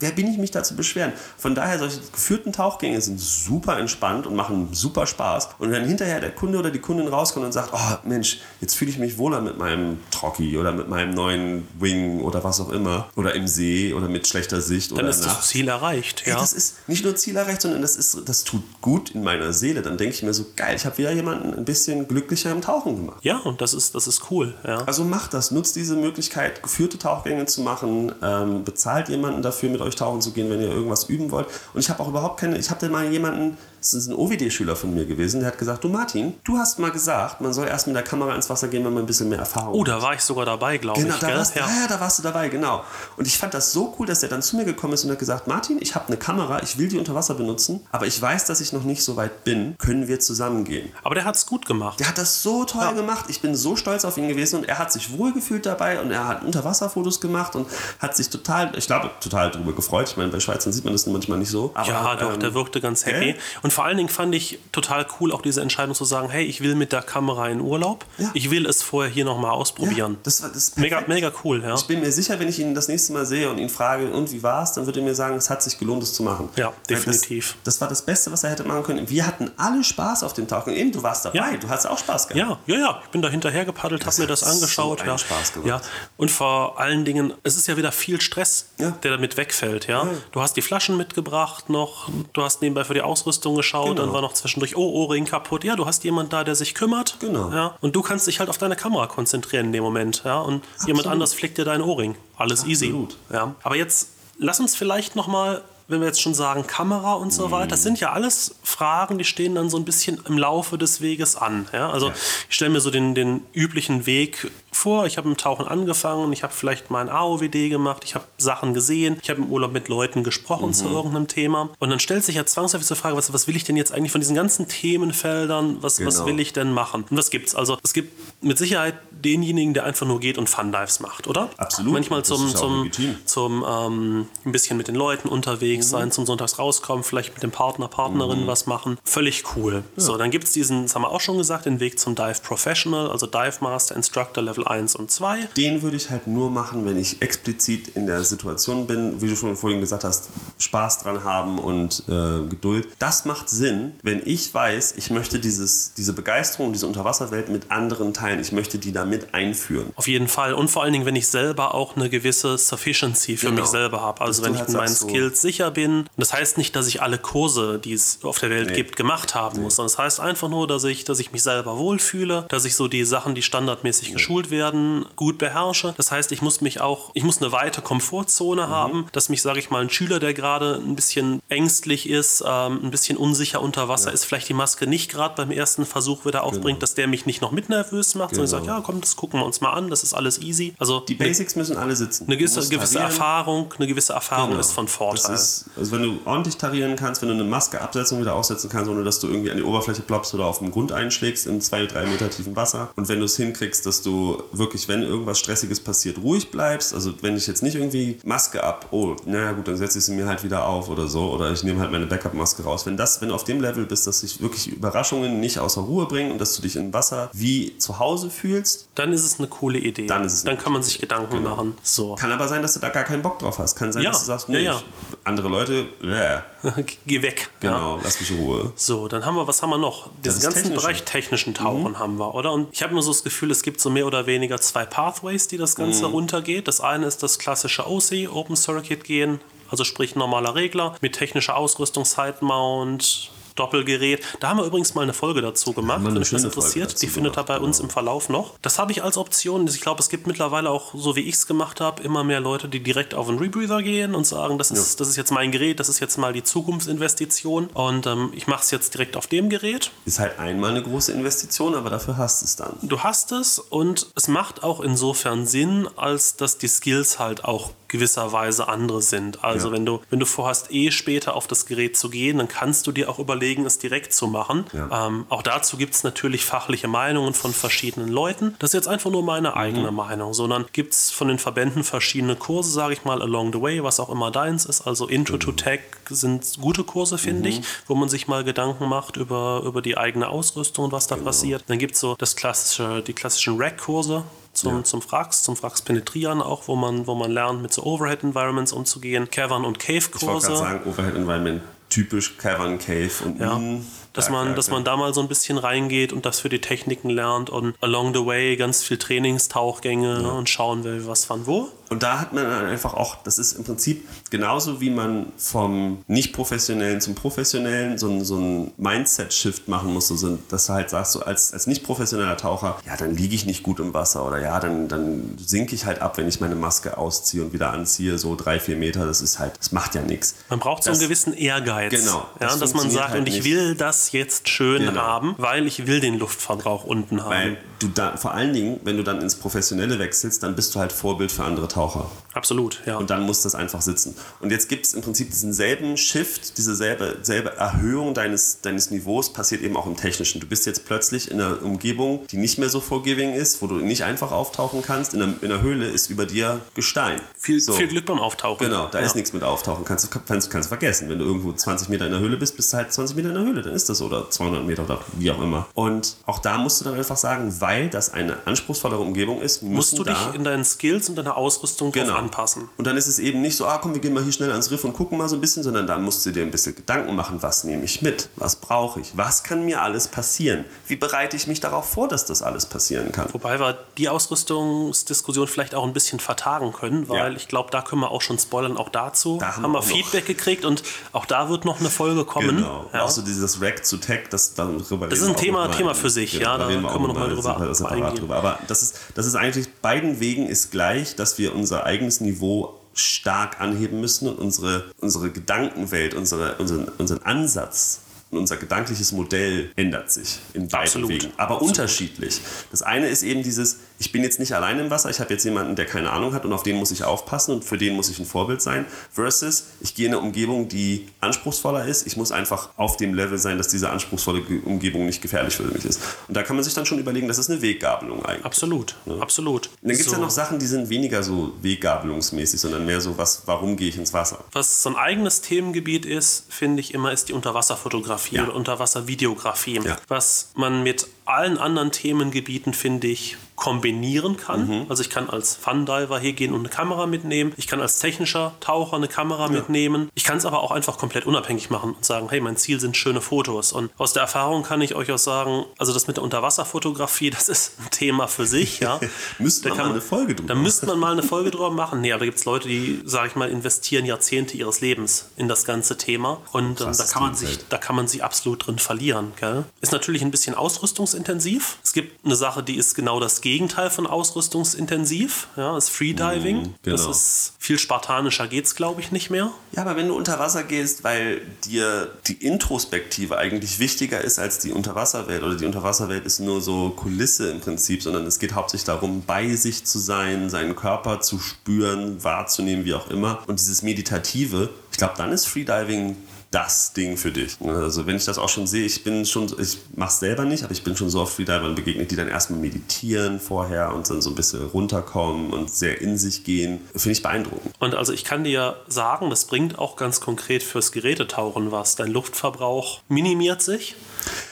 wer bin ich, mich da zu beschweren? Von daher, solche geführten Tauchgänge sind super entspannt und machen super Spaß. Und wenn hinterher der Kunde oder die Kundin rauskommt und sagt, oh Mensch, jetzt fühle ich mich wohler mit meinem Trocki oder mit meinem neuen Wing oder was auch immer oder im See oder mit schlechter Sicht Dann oder ist nachts. das Ziel erreicht. Ey, Ja. das ist nicht nur Ziel erreicht, sondern das, ist, das tut gut in meiner Seele. Dann denke ich mir so, geil, ich habe wieder jemanden ein bisschen glücklicher im Tauchen gemacht. ja, und das ist, das ist cool. Ja. Also macht das, nutzt diese Möglichkeit, geführte Tauchgänge zu machen, ähm, bezahlt jemanden dafür, mit euch tauchen zu gehen, wenn ihr irgendwas üben wollt. Und ich habe auch überhaupt keine, ich habe da mal jemanden, das ist ein OWD-Schüler von mir gewesen, der hat gesagt, du Martin, du hast mal gesagt, man soll erst mit der Kamera ins Wasser gehen, wenn man ein bisschen mehr Erfahrung Oh, hat. da war ich sogar dabei, glaube Genau, ich. da warst, ja. ja. ja, da warst du dabei, genau. Und ich fand das so cool, dass er dann zu mir gekommen ist und hat gesagt, Martin, ich habe eine Kamera, ich will die unter Wasser benutzen, aber ich weiß, dass ich noch nicht so weit bin, können wir zusammen gehen. Aber der hat es gut gemacht. Der hat das so toll gemacht. Ich bin so stolz auf ihn gewesen und er hat sich wohlgefühlt dabei und er hat Unterwasserfotos gemacht und hat sich total, ich glaube, total darüber gefreut. Ich meine, bei Schweizern sieht man das manchmal nicht so. Aber, Ja, doch, ähm, der wirkte ganz happy. gell? Und vor allen Dingen fand ich total cool auch diese Entscheidung zu sagen, hey, ich will mit der Kamera in Urlaub. Ja. Ich will es vorher hier nochmal ausprobieren. Ja, das war das ist mega, mega cool, ja. Ich bin mir sicher, wenn ich ihn das nächste Mal sehe und ihn frage, und wie war's, dann wird er mir sagen, es hat sich gelohnt, es zu machen. Ja, definitiv. Das, das war das Beste, was er hätte machen können. Wir hatten alle Spaß auf dem Tauchen. Eben, du warst dabei, Ja. du hast auch Spaß gehabt. Ja, ja, ja. Ich bin da hinterher gepaddelt, habe mir das so angeschaut. einen ja. Spaß gemacht. Ja. Und vor allen Dingen, es ist ja wieder viel Stress, der damit wegfällt. Ja. Du hast die Flaschen mitgebracht noch, du hast nebenbei für die Ausrüstung geschaut, Genau. dann war noch zwischendurch, oh, Ohrring kaputt. Ja, du hast jemand da, der sich kümmert. Genau. Ja. Und du kannst dich halt auf deine Kamera konzentrieren in dem Moment. Ja. Und jemand anders flickt dir deinen Ohrring. Alles Absolut. easy. Ja. Aber jetzt lass uns vielleicht noch mal wenn wir jetzt schon sagen Kamera und so weiter, das sind ja alles Fragen, die stehen dann so ein bisschen im Laufe des Weges an. Ja? Also ich stelle mir so den, den üblichen Weg vor. Ich habe im Tauchen angefangen, ich habe vielleicht mein AOWD gemacht, ich habe Sachen gesehen, ich habe im Urlaub mit Leuten gesprochen zu irgendeinem Thema. Und dann stellt sich ja zwangsläufig die Frage, was, was will ich denn jetzt eigentlich von diesen ganzen Themenfeldern, was, was Genau. will ich denn machen? Und was gibt's? Also es gibt mit Sicherheit denjenigen, der einfach nur geht und Fun Dives macht, oder? Absolut. Manchmal Das zum, ja zum, zum ähm, ein bisschen mit den Leuten unterwegs sein, zum Sonntags rauskommen, vielleicht mit dem Partner, Partnerin was machen. Völlig cool. So, dann gibt es diesen, das haben wir auch schon gesagt, den Weg zum Dive Professional, also Dive Master Instructor Level 1 und 2. Den würde ich halt nur machen, wenn ich explizit in der Situation bin, wie du schon vorhin gesagt hast, Spaß dran haben und äh, Geduld. Das macht Sinn, wenn ich weiß, ich möchte dieses, diese Begeisterung, diese Unterwasserwelt mit anderen teilen. Ich möchte die da mit einführen. Auf jeden Fall. Und vor allen Dingen, wenn ich selber auch eine gewisse Sufficiency für Genau. mich selber habe. Also Dass wenn ich halt in meinen sagst so- Skills sicher bin. Das heißt nicht, dass ich alle Kurse, die es auf der Welt Nee. gibt, gemacht haben muss. Sondern das heißt einfach nur, dass ich, dass ich mich selber wohlfühle, dass ich so die Sachen, die standardmäßig geschult werden, gut beherrsche. Das heißt, ich muss mich auch, ich muss eine weite Komfortzone Mhm. haben, dass mich, sage ich mal, ein Schüler, der gerade ein bisschen ängstlich ist, ähm, ein bisschen unsicher unter Wasser ist, vielleicht die Maske nicht gerade beim ersten Versuch wieder aufbringt, dass der mich nicht noch mit nervös macht, sondern ich Genau. sage, ja, komm, das gucken wir uns mal an, das ist alles easy. Also Die Basics müssen alle sitzen. eine gewisse, gewisse. Erfahrung, eine gewisse Erfahrung Genau. ist von Vorteil. Ist, also wenn du ordentlich tarieren kannst, wenn du eine Maske absetzen und wieder aufsetzen kannst, ohne dass du irgendwie an die Oberfläche ploppst oder auf dem Grund einschlägst in zwei, drei Meter tiefen Wasser. Und wenn du es hinkriegst, dass du wirklich, wenn irgendwas Stressiges passiert, ruhig bleibst. Also wenn ich jetzt nicht irgendwie Maske ab, oh, naja gut, dann setze ich sie mir halt wieder auf oder so. Oder ich nehme halt meine Backup-Maske raus. Wenn das, wenn du auf dem Level bist, dass sich wirklich Überraschungen nicht außer Ruhe bringen und dass du dich im Wasser wie zu Hause fühlst, dann ist es eine coole Idee. Dann ist es dann kann man sich Gedanken machen. So. kann aber sein, dass du da gar keinen Bock drauf hast. Kann sein, Ja, dass du sagst, ja, nee, ja. ich- andere Leute, äh, Geh weg. Ja. genau, lass mich in Ruhe. So, dann haben wir, was haben wir noch? Diesen ganzen technische. Bereich technischen Tauchen haben wir, oder? Und ich habe immer so das Gefühl, es gibt so mehr oder weniger zwei Pathways, die das Ganze runtergeht. Das eine ist das klassische OC, Open Circuit gehen, also sprich normaler Regler mit technischer Ausrüstung, Side Mount, Doppelgerät. Da haben wir übrigens mal eine Folge dazu gemacht, wenn euch das interessiert. Die findet ihr bei uns genau. im Verlauf noch. Das habe ich als Option. Ich glaube, es gibt mittlerweile auch, so wie ich es gemacht habe, immer mehr Leute, die direkt auf einen Rebreather gehen und sagen, das ist, das ist jetzt mein Gerät, das ist jetzt mal die Zukunftsinvestition und ähm, ich mache es jetzt direkt auf dem Gerät. Ist halt einmal eine große Investition, aber dafür hast du es dann. Du hast es und es macht auch insofern Sinn, als dass die Skills halt auch gewisserweise andere sind. Also Ja. wenn du wenn du vorhast, eh später auf das Gerät zu gehen, dann kannst du dir auch überlegen, es direkt zu machen. Ja. Ähm, auch dazu gibt es natürlich fachliche Meinungen von verschiedenen Leuten. Das ist jetzt einfach nur meine eigene Mhm. Meinung, sondern gibt es von den Verbänden verschiedene Kurse, sage ich mal, along the way, was auch immer deins ist. Also Intro to Mhm. Tech sind gute Kurse, finde ich, wo man sich mal Gedanken macht über, über die eigene Ausrüstung und was Genau. da passiert. Dann gibt es so das klassische, die klassischen Rack-Kurse zum, Ja. zum Frax, zum Frax penetrieren auch, wo man, wo man lernt, mit so Overhead-Environments umzugehen. Cavern- und Ich wollte Cave-Kurse. gerade sagen, Overhead Environment, typisch Cavern Cave und Ja, Minen, dass man, dass man da mal so ein bisschen reingeht und das für die Techniken lernt und along the way ganz viel Trainingstauchgänge und schauen will, was wann wo. Und da hat man dann einfach auch, das ist im Prinzip genauso wie man vom nicht-professionellen zum professionellen so, ein- so ein Mindset-Shift machen muss, so, dass du halt sagst, so als, als nicht-professioneller Taucher, ja, dann liege ich nicht gut im Wasser oder ja, dann, dann sinke ich halt ab, wenn ich meine Maske ausziehe und wieder anziehe, so drei, vier Meter, das ist halt, das macht ja nichts. Man braucht so einen Das- gewissen Ehrgeiz. Genau, Ja, das dass man sagt, halt und ich nicht. will das jetzt schön Genau. haben, weil ich will den Luftverbrauch unten haben. Weil du da, vor allen Dingen, wenn du dann ins Professionelle wechselst, dann bist du halt Vorbild für andere Taucher. Absolut, ja. Und dann muss das einfach sitzen. Und jetzt gibt es im Prinzip diesen selben Shift, diese selbe, selbe Erhöhung deines, deines Niveaus passiert eben auch im Technischen. Du bist jetzt plötzlich in einer Umgebung, die nicht mehr so forgiving ist, wo du nicht einfach auftauchen kannst. In einer, in einer Höhle ist über dir Gestein. viel, So. viel Glück beim Auftauchen. Genau, da ja. ist nichts mit Auftauchen. Kannst du kannst, kannst du vergessen. Wenn du irgendwo 20 Meter in der Höhle bist, bist du halt 20 Meter in der Höhle. Dann ist das so. Oder 200 Meter oder wie auch immer. Und auch da musst du dann einfach sagen, weil das eine anspruchsvollere Umgebung ist, Musst du dich in deinen Skills und deiner Ausrüstung Genau. anpassen. Und dann ist es eben nicht so, ah komm, wir gehen mal hier schnell ans Riff und gucken mal so ein bisschen, sondern da musst du dir ein bisschen Gedanken machen, was nehme ich mit, was brauche ich, was kann mir alles passieren, wie bereite ich mich darauf vor, dass das alles passieren kann. Wobei wir die Ausrüstungsdiskussion vielleicht auch ein bisschen vertagen können, weil Ja. ich glaube, da können wir auch schon spoilern, auch dazu. Da haben haben wir auch noch- Feedback gekriegt und auch da wird noch eine Folge kommen. Genau. Ja. Auch so dieses Rack zu Tech, das darüber Das ist ein Thema-. Thema für sich, ja, da reden wir können wir auch noch mal drüber separat- separat eingehen. drüber. Aber das ist, das ist eigentlich, beiden Wegen ist gleich, dass wir unser eigenes Niveau stark anheben müssen und unsere, unsere Gedankenwelt, unsere, unseren, unseren Ansatz unser gedankliches Modell ändert sich in beiden Absolut. Wegen, aber Absolut. unterschiedlich. Das eine ist eben dieses, ich bin jetzt nicht allein im Wasser, ich habe jetzt jemanden, der keine Ahnung hat und auf den muss ich aufpassen und für den muss ich ein Vorbild sein, versus ich gehe in eine Umgebung, die anspruchsvoller ist, ich muss einfach auf dem Level sein, dass diese anspruchsvolle Ge- Umgebung nicht gefährlich für mich ist. Und da kann man sich dann schon überlegen, das ist eine Weggabelung eigentlich. Absolut, absolut. Und dann gibt es So. ja noch Sachen, die sind weniger so weggabelungsmäßig, sondern mehr so, was, warum gehe ich ins Wasser? Was so ein eigenes Themengebiet ist, finde ich immer, ist die Unterwasserfotografie Ja. oder Unterwasservideografie. Ja. Was man mit allen anderen Themengebieten, finde ich, kombinieren kann. Mhm. Also ich kann als Fundiver hier gehen und eine Kamera mitnehmen. Ich kann als technischer Taucher eine Kamera mitnehmen. Ich kann es aber auch einfach komplett unabhängig machen und sagen, hey, mein Ziel sind schöne Fotos. Und aus der Erfahrung kann ich euch auch sagen, also das mit der Unterwasserfotografie, das ist ein Thema für sich. Ja. Müsste Da man mal eine Folge drüber Da müsste man mal eine Folge drüber machen. Nee, aber da gibt es Leute, die, sage ich mal, investieren Jahrzehnte ihres Lebens in das ganze Thema. Und ähm, da, kann man sich, da kann man sich absolut drin verlieren. Gell? Ist natürlich ein bisschen ausrüstungsintensiv. Es gibt eine Sache, die ist genau das Gegenteil von ausrüstungsintensiv. Ja, das ist Freediving. Das genau. ist viel spartanischer geht es, glaube ich, nicht mehr. Ja, aber wenn du unter Wasser gehst, weil dir die Introspektive eigentlich wichtiger ist als die Unterwasserwelt oder die Unterwasserwelt ist nur so Kulisse im Prinzip, sondern es geht hauptsächlich darum, bei sich zu sein, seinen Körper zu spüren, wahrzunehmen, wie auch immer. Und dieses Meditative, ich glaube, dann ist Freediving das Ding für dich. Also wenn ich das auch schon sehe, ich bin schon, ich mache es selber nicht, aber ich bin schon so oft Freedivern begegnet, die dann erstmal meditieren vorher und dann so ein bisschen runterkommen und sehr in sich gehen. Finde ich beeindruckend. Und also ich kann dir sagen, das bringt auch ganz konkret fürs Gerätetauchen was. Dein Luftverbrauch minimiert sich.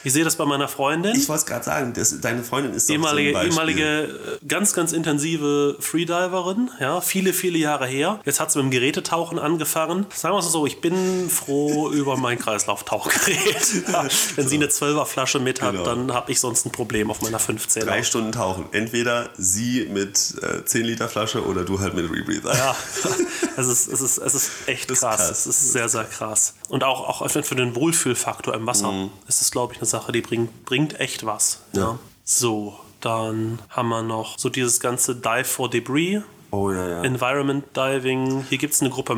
Ich sehe das bei meiner Freundin. Ich wollte es gerade sagen, das, deine Freundin ist ehemalige, so ehemalige äh, ganz, ganz intensive Freediverin, ja, viele, viele Jahre her. Jetzt hat sie mit dem Gerätetauchen angefangen. Sagen wir es so, ich bin froh über mein Kreislauftauchgerät. ja, wenn sie eine 12er Flasche mit hat, Genau. dann habe ich sonst ein Problem auf meiner 15er. Drei Stunden tauchen. Entweder sie mit äh, 10 Liter Flasche oder du halt mit Rebreather. Ja, es ist, es ist, es ist echt krass. krass. Es ist sehr, sehr krass. Und auch, auch für den Wohlfühlfaktor im Wasser Mhm. ist es, glaube ich, eine Sache, die bringt, bringt echt was. Ja. Ja. So, dann haben wir noch so dieses ganze Dive for Debris. Oh ja, ja. Environment Diving. Hier gibt es eine Gruppe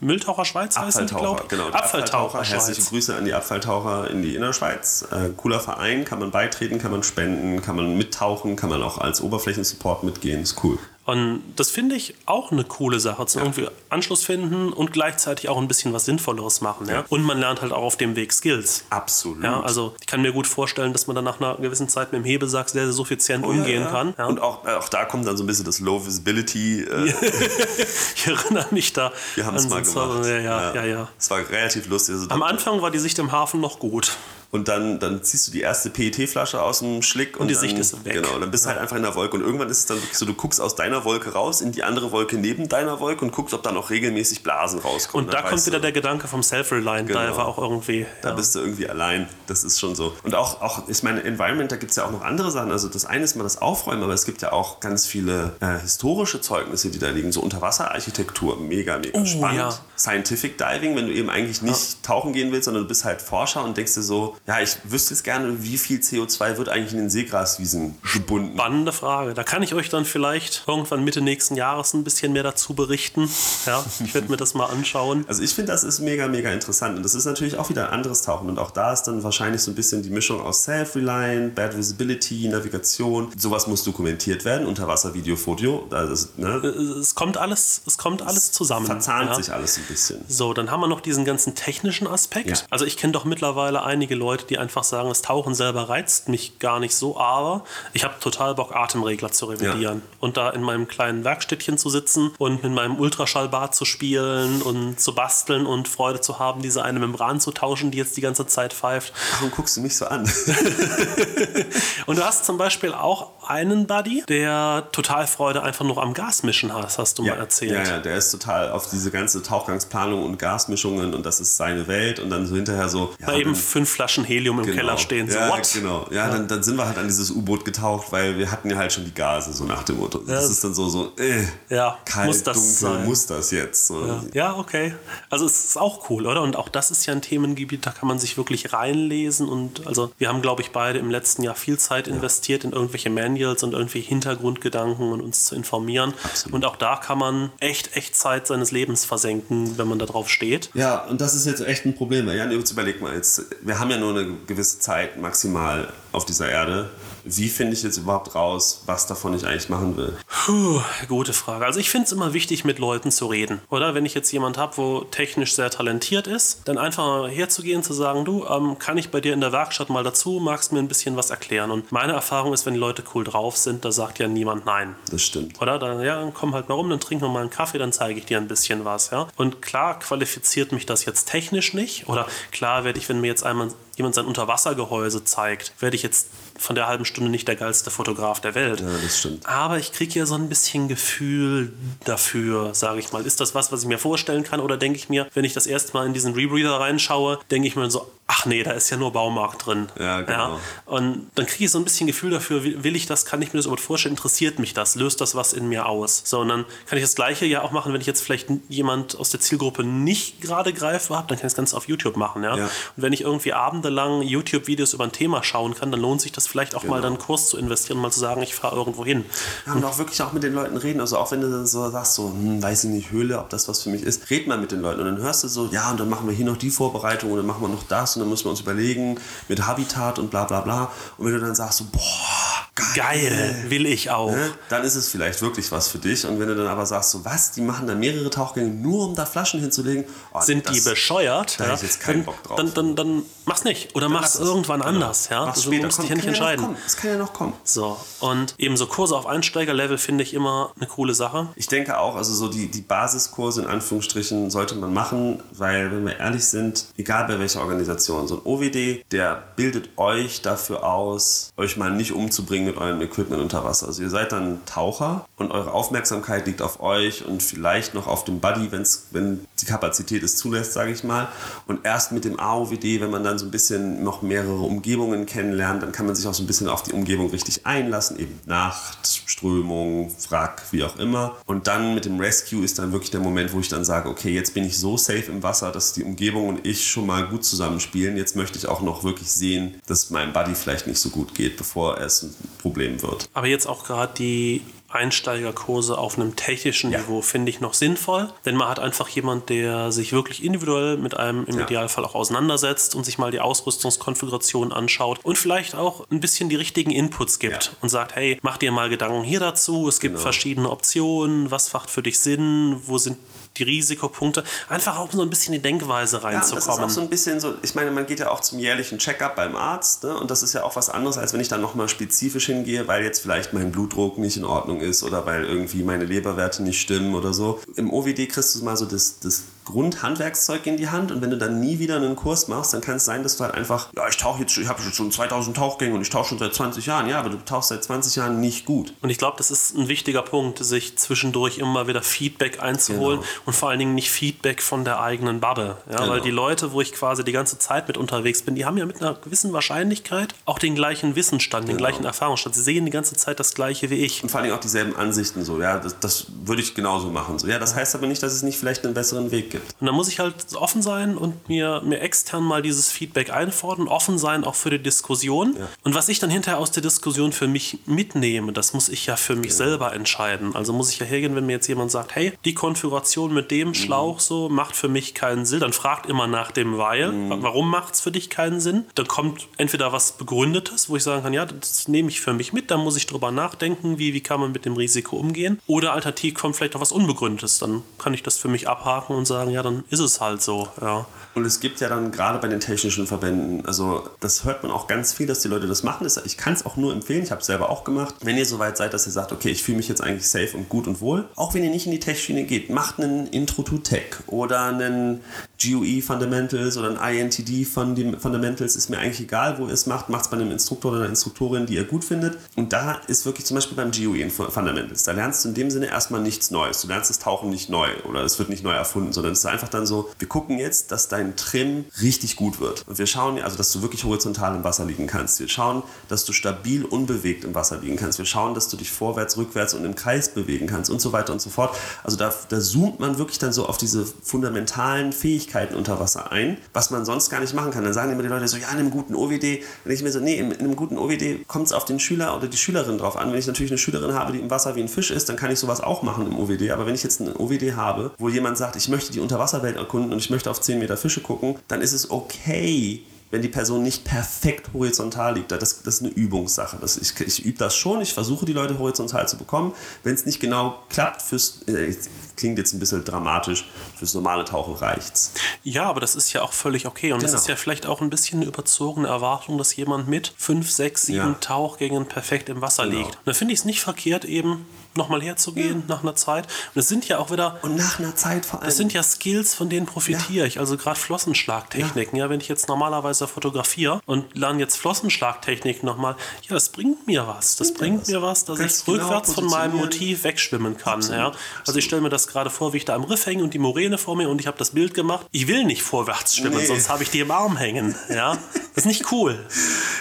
Mülltaucher Schweiz, heißen die, Abfalltaucher, glaube genau. die Abfalltaucher Herzliche. Grüße an die Abfalltaucher in die Innerschweiz. Äh, cooler Verein, kann man beitreten, kann man spenden, kann man mittauchen, kann man auch als Oberflächensupport mitgehen. Ist cool. Und das finde ich auch eine coole Sache, zum irgendwie Anschluss finden und gleichzeitig auch ein bisschen was Sinnvolleres machen. Ja? Und man lernt halt auch auf dem Weg Skills. Absolut. Ja, also ich kann mir gut vorstellen, dass man dann nach einer gewissen Zeit mit dem Hebesack sehr, sehr suffizient Oh, ja, umgehen ja. kann. Ja. Und auch, äh, auch da kommt dann so ein bisschen das Low Visibility. Äh, ich erinnere mich da wir haben es an mal so gemacht. Ja, ja, ja, ja. Es war relativ lustig. Also Am Anfang war die Sicht im Hafen noch gut. Und dann, dann ziehst du die erste PET-Flasche aus dem Schlick und, die dann, Sicht ist weg. Genau, dann bist du halt einfach in der Wolke. Und irgendwann ist es dann wirklich so, du guckst aus deiner Wolke raus in die andere Wolke neben deiner Wolke und guckst, ob da noch regelmäßig Blasen rauskommen. Und da kommt wieder du, der Gedanke vom Self-Reliant Genau. Diver auch irgendwie. Da ja. bist du irgendwie allein. Das ist schon so. Und auch, auch ich meine, Environment, da gibt es ja auch noch andere Sachen. Also das eine ist mal das Aufräumen, aber es gibt ja auch ganz viele äh, historische Zeugnisse, die da liegen. So Unterwasserarchitektur, mega, mega Oh, spannend. ja. Scientific Diving, wenn du eben eigentlich nicht tauchen gehen willst, sondern du bist halt Forscher und denkst dir so, ja, ich wüsste jetzt gerne, wie viel CO2 wird eigentlich in den Seegraswiesen gebunden. Spannende Frage. Da kann ich euch dann vielleicht irgendwann Mitte nächsten Jahres ein bisschen mehr dazu berichten. Ja, ich werde mir das mal anschauen. Also ich finde, das ist mega, mega interessant. Und das ist natürlich auch wieder ein anderes Tauchen. Und auch da ist dann wahrscheinlich so ein bisschen die Mischung aus Self-Reliant, Bad Visibility, Navigation. Sowas muss dokumentiert werden. Unterwasser, Video, Foto. Also, ne, Es kommt alles, es kommt alles zusammen. verzahnt ja. sich alles ein bisschen. So, dann haben wir noch diesen ganzen technischen Aspekt. Ja. Also ich kenne doch mittlerweile einige Leute, die einfach sagen, das Tauchen selber reizt mich gar nicht so, aber ich habe total Bock, Atemregler zu revidieren. Und da in meinem kleinen Werkstättchen zu sitzen und mit meinem Ultraschallbad zu spielen und zu basteln und Freude zu haben, diese eine Membran zu tauschen, die jetzt die ganze Zeit pfeift. Warum guckst du mich so an? Und du hast zum Beispiel auch einen Buddy, der total Freude einfach nur am Gasmischen hat, hast du mal erzählt. Ja, ja, der ist total auf diese ganze Tauchgangsplanung und Gasmischungen und das ist seine Welt und dann so hinterher so. Ja, Mal eben fünf Flaschen Helium im Genau. Keller stehen. So, ja, what? genau. Ja, Dann, dann sind wir halt an dieses U-Boot getaucht, weil wir hatten ja halt schon die Gase, so nach dem Motto. Das Ja. ist dann so, so, äh, Ja, kalt, muss das dunkel, sein. muss das jetzt. So. Ja, okay. Also es ist auch cool, oder? Und auch das ist ja ein Themengebiet, da kann man sich wirklich reinlesen. Und also wir haben, glaube ich, beide im letzten Jahr viel Zeit investiert in irgendwelche Testimonials und irgendwie Hintergrundgedanken und uns zu informieren. Absolut. Und auch da kann man echt, echt Zeit seines Lebens versenken, wenn man da drauf steht. Ja, und das ist jetzt echt ein Problem. Jan, jetzt überleg mal, jetzt, wir haben ja nur eine gewisse Zeit maximal auf dieser Erde. Wie finde ich jetzt überhaupt raus, was davon ich eigentlich machen will? Puh, gute Frage. Also ich finde es immer wichtig, mit Leuten zu reden. Oder wenn ich jetzt jemand habe, wo technisch sehr talentiert ist, dann einfach mal herzugehen, zu sagen, du, ähm, kann ich bei dir in der Werkstatt mal dazu, magst mir ein bisschen was erklären? Und meine Erfahrung ist, wenn die Leute cool drauf sind, da sagt ja niemand nein. Das stimmt. Oder? Dann, ja, dann komm halt mal rum, dann trinken wir mal einen Kaffee, dann zeige ich dir ein bisschen was. Ja? Und klar qualifiziert mich das jetzt technisch nicht. Oder klar werde ich, wenn mir jetzt einmal jemand sein Unterwassergehäuse zeigt, werde ich jetzt von der halben Stunde nicht der geilste Fotograf der Welt. Ja, das stimmt. Aber ich kriege ja so ein bisschen Gefühl dafür, sage ich mal. Ist das was, was ich mir vorstellen kann? Oder denke ich mir, wenn ich das erste Mal in diesen Rebreather reinschaue, denke ich mir so, ach nee, da ist ja nur Baumarkt drin. Ja, genau. Und dann kriege ich so ein bisschen Gefühl dafür, will ich das, kann ich mir das überhaupt vorstellen, interessiert mich das, löst das was in mir aus? So, und dann kann ich das Gleiche ja auch machen, wenn ich jetzt vielleicht jemand aus der Zielgruppe nicht gerade greifbar habe, dann kann ich das Ganze auf YouTube machen. Ja? Ja. Und wenn ich irgendwie abendelang YouTube-Videos über ein Thema schauen kann, dann lohnt sich das vielleicht auch mal Genau. dann einen Kurs zu investieren mal zu sagen, ich fahre irgendwo hin. Ja, und auch wirklich auch mit den Leuten reden. Also auch wenn du dann so sagst, so, hm, weiß ich nicht, Höhle, ob das was für mich ist, red mal mit den Leuten. Und dann hörst du so, ja, und dann machen wir hier noch die Vorbereitung und dann machen wir noch das und dann müssen wir uns überlegen mit Habitat und bla bla bla. Und wenn du dann sagst so, boah, geil. Geil, will ich auch. Ne? Dann ist es vielleicht wirklich was für dich. Und wenn du dann aber sagst, so was, die machen da mehrere Tauchgänge nur um da Flaschen hinzulegen, oh, Sind die das- bescheuert? da hab ich jetzt keinen dann, Bock drauf. Dann, dann, dann mach's nicht. Oder mach's lass es. irgendwann Genau. anders. Ja? Mach's Also, später. du musst dich ja nicht ja entscheiden. Es kann ja noch kommen. So, und eben so Kurse auf Einsteigerlevel finde ich immer eine coole Sache. Ich denke auch, also so die, die Basiskurse in Anführungsstrichen sollte man machen, weil, wenn wir ehrlich sind, egal bei welcher Organisation, so ein OWD, der bildet euch dafür aus, euch mal nicht umzubringen mit eurem Equipment unter Wasser. Also ihr seid dann Taucher und eure Aufmerksamkeit liegt auf euch und vielleicht noch auf dem Buddy, wenn's, wenn die Kapazität es zulässt, sage ich mal. Und erst mit dem AOWD, wenn man dann so ein bisschen noch mehrere Umgebungen kennenlernt, dann kann man sich auch so ein bisschen auf die Umgebung richtig einlassen, eben Nacht, Strömung, Wrack, wie auch immer. Und dann mit dem Rescue ist dann wirklich der Moment, wo ich dann sage, okay, jetzt bin ich so safe im Wasser, dass die Umgebung und ich schon mal gut zusammenspielen. Jetzt möchte ich auch noch wirklich sehen, dass meinem Buddy vielleicht nicht so gut geht, bevor es ein Problem wird. Aber jetzt auch gerade die Einsteigerkurse auf einem technischen Ja. Niveau finde ich noch sinnvoll, denn man hat einfach jemand, der sich wirklich individuell mit einem im Ja. Idealfall auch auseinandersetzt und sich mal die Ausrüstungskonfiguration anschaut und vielleicht auch ein bisschen die richtigen Inputs gibt Ja. und sagt, hey, mach dir mal Gedanken hier dazu, es gibt Genau. verschiedene Optionen, was macht für dich Sinn, wo sind die Risikopunkte, einfach auch so ein bisschen in die Denkweise Ja, das ist reinzukommen. auch so ein bisschen so, ich meine, man geht ja auch zum jährlichen Check-up beim Arzt ne? und das ist ja auch was anderes, als wenn ich dann nochmal spezifisch hingehe, weil jetzt vielleicht mein Blutdruck nicht in Ordnung ist oder weil irgendwie meine Leberwerte nicht stimmen oder so. Im OWD kriegst du mal so das, das Grundhandwerkszeug in die Hand und wenn du dann nie wieder einen Kurs machst, dann kann es sein, dass du halt einfach, ja, ich tauche jetzt, ich habe jetzt schon 2000 Tauchgänge und ich tauche schon seit 20 Jahren, ja, aber du tauchst seit 20 Jahren nicht gut. Und ich glaube, das ist ein wichtiger Punkt, sich zwischendurch immer wieder Feedback einzuholen Genau. und vor allen Dingen nicht Feedback von der eigenen Bubble. Ja, Genau. Weil die Leute, wo ich quasi die ganze Zeit mit unterwegs bin, die haben ja mit einer gewissen Wahrscheinlichkeit auch den gleichen Wissensstand, den Genau. gleichen Erfahrungsstand. Sie sehen die ganze Zeit das Gleiche wie ich. Und vor allem auch dieselben Ansichten so, ja, das, das würde ich genauso machen. So, ja, das heißt aber nicht, dass es nicht vielleicht einen besseren Weg gibt. Und da muss ich halt offen sein und mir, mir extern mal dieses Feedback einfordern, offen sein auch für die Diskussion. Und was ich dann hinterher aus der Diskussion für mich mitnehme, das muss ich ja für mich selber entscheiden. Also muss ich ja hergehen, wenn mir jetzt jemand sagt, hey, die Konfiguration mit dem Schlauch so macht für mich keinen Sinn, dann fragt immer nach dem Weil. Warum macht es für dich keinen Sinn? Dann kommt entweder was Begründetes, wo ich sagen kann, ja, das nehme ich für mich mit, da muss ich drüber nachdenken, wie, wie kann man mit dem Risiko umgehen. Oder alternativ kommt vielleicht auch was Unbegründetes, dann kann ich das für mich abhaken und sagen, ja, dann ist es halt so. Ja. Und es gibt ja dann gerade bei den technischen Verbänden, also das hört man auch ganz viel, dass die Leute das machen. Ich kann es auch nur empfehlen, ich habe es selber auch gemacht. Wenn ihr soweit seid, dass ihr sagt, okay, ich fühle mich jetzt eigentlich safe und gut und wohl, auch wenn ihr nicht in die Tech-Schiene geht, macht einen Intro to Tech oder einen GUE Fundamentals oder ein INTD Fundamentals, ist mir eigentlich egal, wo ihr es macht, macht es bei einem Instruktor oder einer Instruktorin, die ihr gut findet. Und da ist wirklich zum Beispiel beim GUE Fundamentals, da lernst du in dem Sinne erstmal nichts Neues. Du lernst das Tauchen nicht neu oder es wird nicht neu erfunden, sondern es ist einfach dann so, wir gucken jetzt, dass dein Trim richtig gut wird. Und wir schauen, also dass du wirklich horizontal im Wasser liegen kannst. Wir schauen, dass du stabil unbewegt im Wasser liegen kannst. Wir schauen, dass du dich vorwärts, rückwärts und im Kreis bewegen kannst und so weiter und so fort. Also da, da zoomt man wirklich dann so auf diese fundamentalen Fähigkeiten Fähigkeiten unter Wasser ein, was man sonst gar nicht machen kann. Dann sagen immer die Leute so, ja, in einem guten OWD. Wenn ich mir so, nee, in einem guten OWD kommt es auf den Schüler oder die Schülerin drauf an. Wenn ich natürlich eine Schülerin habe, die im Wasser wie ein Fisch ist, dann kann ich sowas auch machen im OWD. Aber wenn ich jetzt einen OWD habe, wo jemand sagt, ich möchte die Unterwasserwelt erkunden und ich möchte auf 10 Meter Fische gucken, dann ist es okay, wenn die Person nicht perfekt horizontal liegt. Das, das ist eine Übungssache. Das, ich, ich übe das schon, ich versuche die Leute horizontal zu bekommen. Wenn es nicht genau klappt, fürs, äh, klingt jetzt ein bisschen dramatisch, fürs normale Tauchen reicht's. Ja, aber das ist ja auch völlig okay. Und Genau. das ist ja vielleicht auch ein bisschen eine überzogene Erwartung, dass jemand mit fünf, sechs, sieben Ja. Tauchgängen perfekt im Wasser Genau. liegt. Und da finde ich es nicht verkehrt, eben nochmal herzugehen nach einer Zeit. Und es sind ja auch wieder Und nach einer Zeit vor allem. Das sind ja Skills, von denen profitiere ich. Also gerade Flossenschlagtechniken. Ja. wenn ich jetzt normalerweise fotografiere und lerne jetzt Flossenschlagtechniken nochmal, ja, das bringt mir was. Das bringt mir was, dass Kannst ich genau rückwärts von meinem. Motiv wegschwimmen kann. Absolut, Ja. Also ich stelle mir das gerade vor, wie ich da am Riff hänge und die Moräne vor mir und ich habe das Bild gemacht. Ich will nicht vorwärts schwimmen, Nee. sonst habe ich die im Arm hängen. Ja. Das ist nicht cool.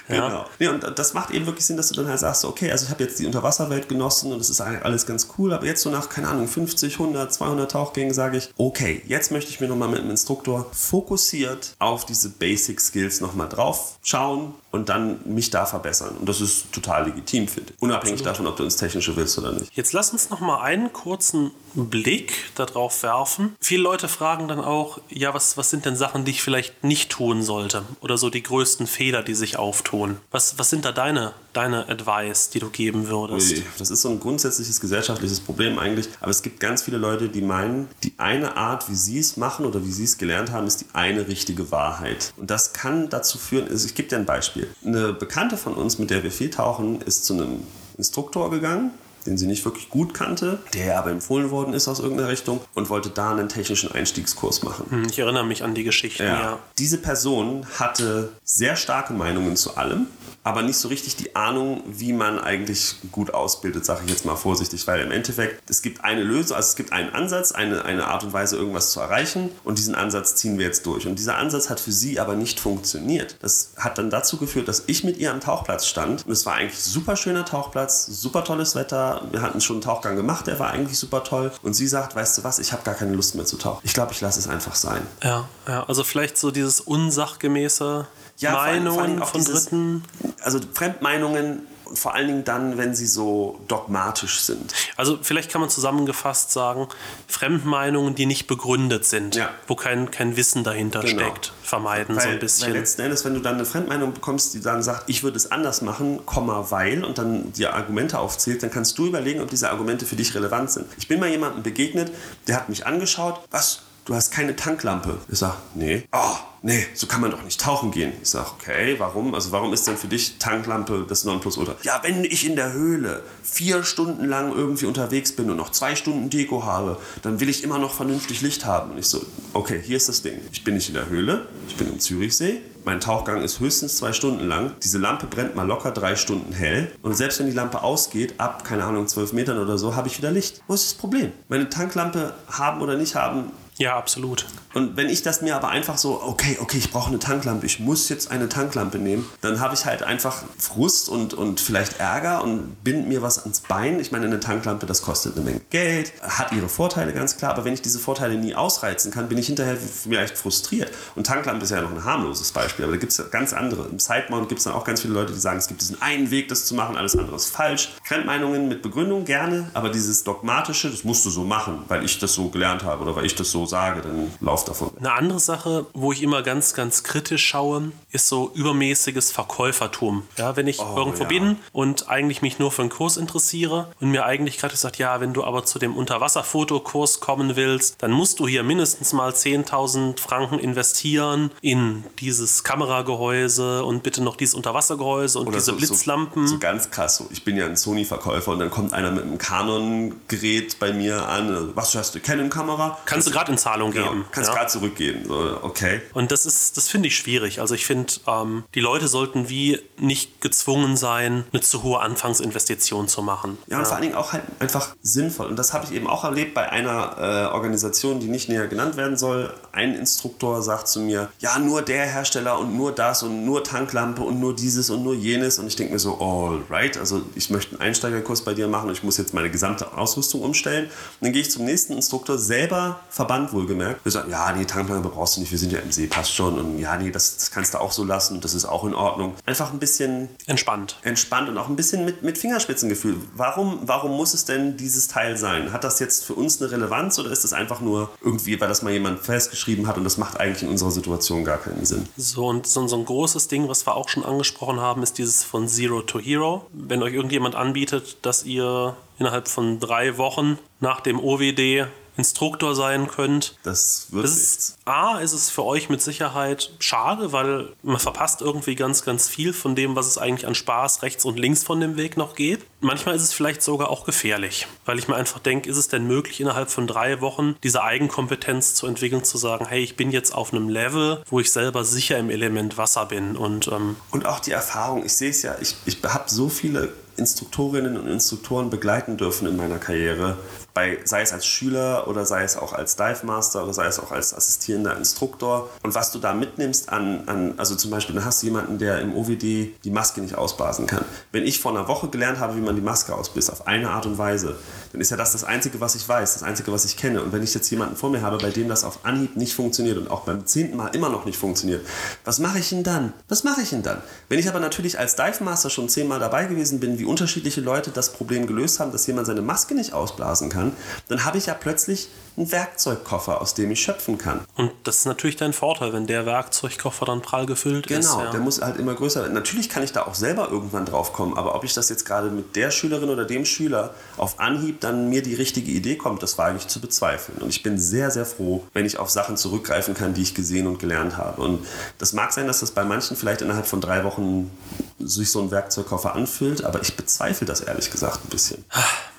Ja. Genau. Nee, und das macht eben wirklich Sinn, dass du dann halt sagst, okay, also ich habe jetzt die Unterwasserwelt genossen und das ist alles ganz cool, aber jetzt so nach, keine Ahnung, 50, 100, 200 Tauchgängen sage ich, okay, jetzt möchte ich mir nochmal mit dem Instruktor fokussiert auf diese Basic Skills nochmal drauf schauen und dann mich da verbessern. Und das ist total legitim, finde ich. Unabhängig davon, ob du ins Technische willst oder nicht. Jetzt lass uns noch mal einen kurzen Blick darauf werfen. Viele Leute fragen dann auch, ja, was, was sind denn Sachen, die ich vielleicht nicht tun sollte? Oder so die größten Fehler, die sich auftun. Was, was sind da deine, deine Advice, die du geben würdest? Ui, Das ist so ein grundsätzliches gesellschaftliches Problem eigentlich. Aber es gibt ganz viele Leute, die meinen, die eine Art, wie sie es machen oder wie sie es gelernt haben, ist die eine richtige Wahrheit. Und das kann dazu führen, also ich gebe dir ein Beispiel. Eine Bekannte von uns, mit der wir viel tauchen, ist zu einem Instruktor gegangen den sie nicht wirklich gut kannte, der aber empfohlen worden ist aus irgendeiner Richtung und wollte da einen technischen Einstiegskurs machen. Hm, Ich erinnere mich an die Geschichten, ja. Diese Person hatte sehr starke Meinungen zu allem, aber nicht so richtig die Ahnung, wie man eigentlich gut ausbildet, sage ich jetzt mal vorsichtig, weil im Endeffekt, es gibt eine Lösung, also es gibt einen Ansatz, eine, eine Art und Weise, irgendwas zu erreichen und diesen Ansatz ziehen wir jetzt durch. Und dieser Ansatz hat für sie aber nicht funktioniert. Das hat dann dazu geführt, dass ich mit ihr am Tauchplatz stand und es war eigentlich super schöner Tauchplatz, super tolles Wetter, wir hatten schon einen Tauchgang gemacht, der war eigentlich super toll und sie sagt, weißt du was, ich habe gar keine Lust mehr zu tauchen. Ich glaube, ich lasse es einfach sein. Ja, ja, also vielleicht so dieses unsachgemäße Ja, vor allem- vor allem Meinungen von dieses- Dritten. also Fremdmeinungen und vor allen Dingen dann, wenn sie so dogmatisch sind. Also vielleicht kann man zusammengefasst sagen, Fremdmeinungen, die nicht begründet sind, Ja. wo kein, kein Wissen dahinter Genau. steckt, vermeiden so Weil, ein weil bisschen. letzten Endes, wenn du dann eine Fremdmeinung bekommst, die dann sagt, ich würde es anders machen, Komma, weil und dann dir Argumente aufzählt, dann kannst du überlegen, ob diese Argumente für dich relevant sind. Ich bin mal jemandem begegnet, der hat mich angeschaut, was? Du hast keine Tanklampe. Ich sag, nee. Oh, nee, so kann man doch nicht tauchen gehen. Ich sag, okay, warum? Also warum ist denn für dich Tanklampe das Nonplusultra? Ja, wenn ich in der Höhle vier Stunden lang irgendwie unterwegs bin und noch zwei Stunden Deko habe, dann will ich immer noch vernünftig Licht haben. Und ich so, okay, hier ist das Ding. Ich bin nicht in der Höhle, ich bin im Zürichsee. Mein Tauchgang ist höchstens zwei Stunden lang. Diese Lampe brennt mal locker drei Stunden hell. Und selbst wenn die Lampe ausgeht, ab, keine Ahnung, zwölf Metern oder so, habe ich wieder Licht. Wo ist das Problem? Meine Tanklampe haben oder nicht haben, Ja, absolut. und wenn ich das mir aber einfach so, okay, okay, ich brauche eine Tanklampe, ich muss jetzt eine Tanklampe nehmen, dann habe ich halt einfach Frust und, und vielleicht Ärger und bind mir was ans Bein. Ich meine, eine Tanklampe, das kostet eine Menge Geld, hat ihre Vorteile ganz klar, aber wenn ich diese Vorteile nie ausreizen kann, bin ich hinterher vielleicht frustriert. Und Tanklampe ist ja noch ein harmloses Beispiel, aber da gibt es ganz andere. Im Sidemount gibt es dann auch ganz viele Leute, die sagen, es gibt diesen einen Weg, das zu machen, alles andere ist falsch. Fremdmeinungen mit Begründung gerne, aber dieses dogmatische, das musst du so machen, weil ich das so gelernt habe oder weil ich das so sage, dann lauf davon. Eine andere Sache, wo ich immer ganz, ganz kritisch schaue, ist so übermäßiges Verkäufertum. Ja, wenn ich irgendwo ja. bin und eigentlich mich nur für einen Kurs interessiere und mir eigentlich gerade sagt, ja, wenn du aber zu dem Unterwasserfotokurs kommen willst, dann musst du hier mindestens mal 10.000 Franken investieren in dieses Kameragehäuse und bitte noch dieses Unterwassergehäuse und diese so, Blitzlampen. So, so ganz krass. So. Ich bin ja ein Sony-Verkäufer und dann kommt einer mit einem Canon-Gerät bei mir an. Was hast du? Canon-Kamera? Kannst du gerade in Zahlung Genau, geben. kannst ja? gerade zurückgehen. So, okay. Und das ist, das finde ich schwierig. Also ich finde, ähm, die Leute sollten wie nicht gezwungen sein, eine zu hohe Anfangsinvestition zu machen. Ja, und vor allen Dingen auch halt einfach sinnvoll. Und das habe ich eben auch erlebt bei einer äh, Organisation, die nicht näher genannt werden soll. Ein Instruktor sagt zu mir, ja, nur der Hersteller und nur das und nur Tanklampe und nur dieses und nur jenes. Und ich denke mir so, all right, also ich möchte einen Einsteigerkurs bei dir machen und ich muss jetzt meine gesamte Ausrüstung umstellen. Und dann gehe ich zum nächsten Instruktor, selber Verband Strand wohlgemerkt. Wir sagen, ja, nee, Tankplanke brauchst du nicht, wir sind ja im See, passt schon. Und ja, nee, das, das kannst du auch so lassen, das ist auch in Ordnung. Einfach ein bisschen Entspannt. entspannt und auch ein bisschen mit, mit Fingerspitzengefühl. Warum, warum muss es denn dieses Teil sein? Hat das jetzt für uns eine Relevanz oder ist das einfach nur irgendwie, weil das mal jemand festgeschrieben hat und das macht eigentlich in unserer Situation gar keinen Sinn? So, und so, so ein großes Ding, was wir auch schon angesprochen haben, ist dieses von Zero to Hero. Wenn euch irgendjemand anbietet, dass ihr innerhalb von drei Wochen nach dem OWD Instruktor sein könnt, Das wird Das ist, A, ist es für euch mit Sicherheit schade, weil man verpasst irgendwie ganz, ganz viel von dem, was es eigentlich an Spaß rechts und links von dem Weg noch geht. Manchmal ist es vielleicht sogar auch gefährlich, weil ich mir einfach denke, ist es denn möglich, innerhalb von drei Wochen diese Eigenkompetenz zu entwickeln, zu sagen, hey, ich bin jetzt auf einem Level, wo ich selber sicher im Element Wasser bin und ähm, Und auch die Erfahrung, ich sehe es ja, ich, ich habe so viele Instruktorinnen und Instruktoren begleiten dürfen in meiner Karriere, bei, sei es als Schüler oder sei es auch als Dive Master oder sei es auch als assistierender Instruktor. Und was du da mitnimmst an, an also zum Beispiel, dann hast du jemanden, der im OWD die Maske nicht ausblasen kann. Wenn ich vor einer Woche gelernt habe, wie man die Maske ausbläst, auf eine Art und Weise, dann ist ja das das Einzige, was ich weiß, das Einzige, was ich kenne. Und wenn ich jetzt jemanden vor mir habe, bei dem das auf Anhieb nicht funktioniert und auch beim zehnten Mal immer noch nicht funktioniert, was mache ich denn dann? Was mache ich denn dann? Wenn ich aber natürlich als Dive Master schon zehnmal dabei gewesen bin, wie unterschiedliche Leute das Problem gelöst haben, dass jemand seine Maske nicht ausblasen kann, dann habe ich ja plötzlich einen Werkzeugkoffer, aus dem ich schöpfen kann. und das ist natürlich dein Vorteil, wenn der Werkzeugkoffer dann prall gefüllt ist. Genau, ja. der muss halt immer größer werden. Natürlich kann ich da auch selber irgendwann drauf kommen, aber ob ich das jetzt gerade mit der Schülerin oder dem Schüler auf Anhieb dann mir die richtige Idee kommt, das wage ich zu bezweifeln. Und ich bin sehr, sehr froh, wenn ich auf Sachen zurückgreifen kann, die ich gesehen und gelernt habe. Und das mag sein, dass das bei manchen vielleicht innerhalb von drei Wochen sich so ein Werkzeugkoffer anfühlt, aber ich bezweifle das ehrlich gesagt ein bisschen.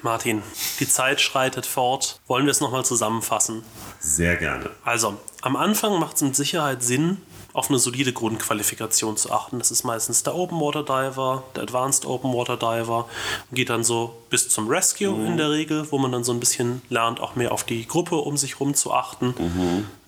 Martin, die Zeit schreitet fort. Wollen wir es nochmal zusammenfassen? Sehr gerne. Also, am Anfang macht es mit Sicherheit Sinn, auf eine solide Grundqualifikation zu achten. Das ist meistens der Open Water Diver, der Advanced Open Water Diver. Geht dann so bis zum Rescue in der Regel, wo man dann so ein bisschen lernt, auch mehr auf die Gruppe um sich rum zu achten,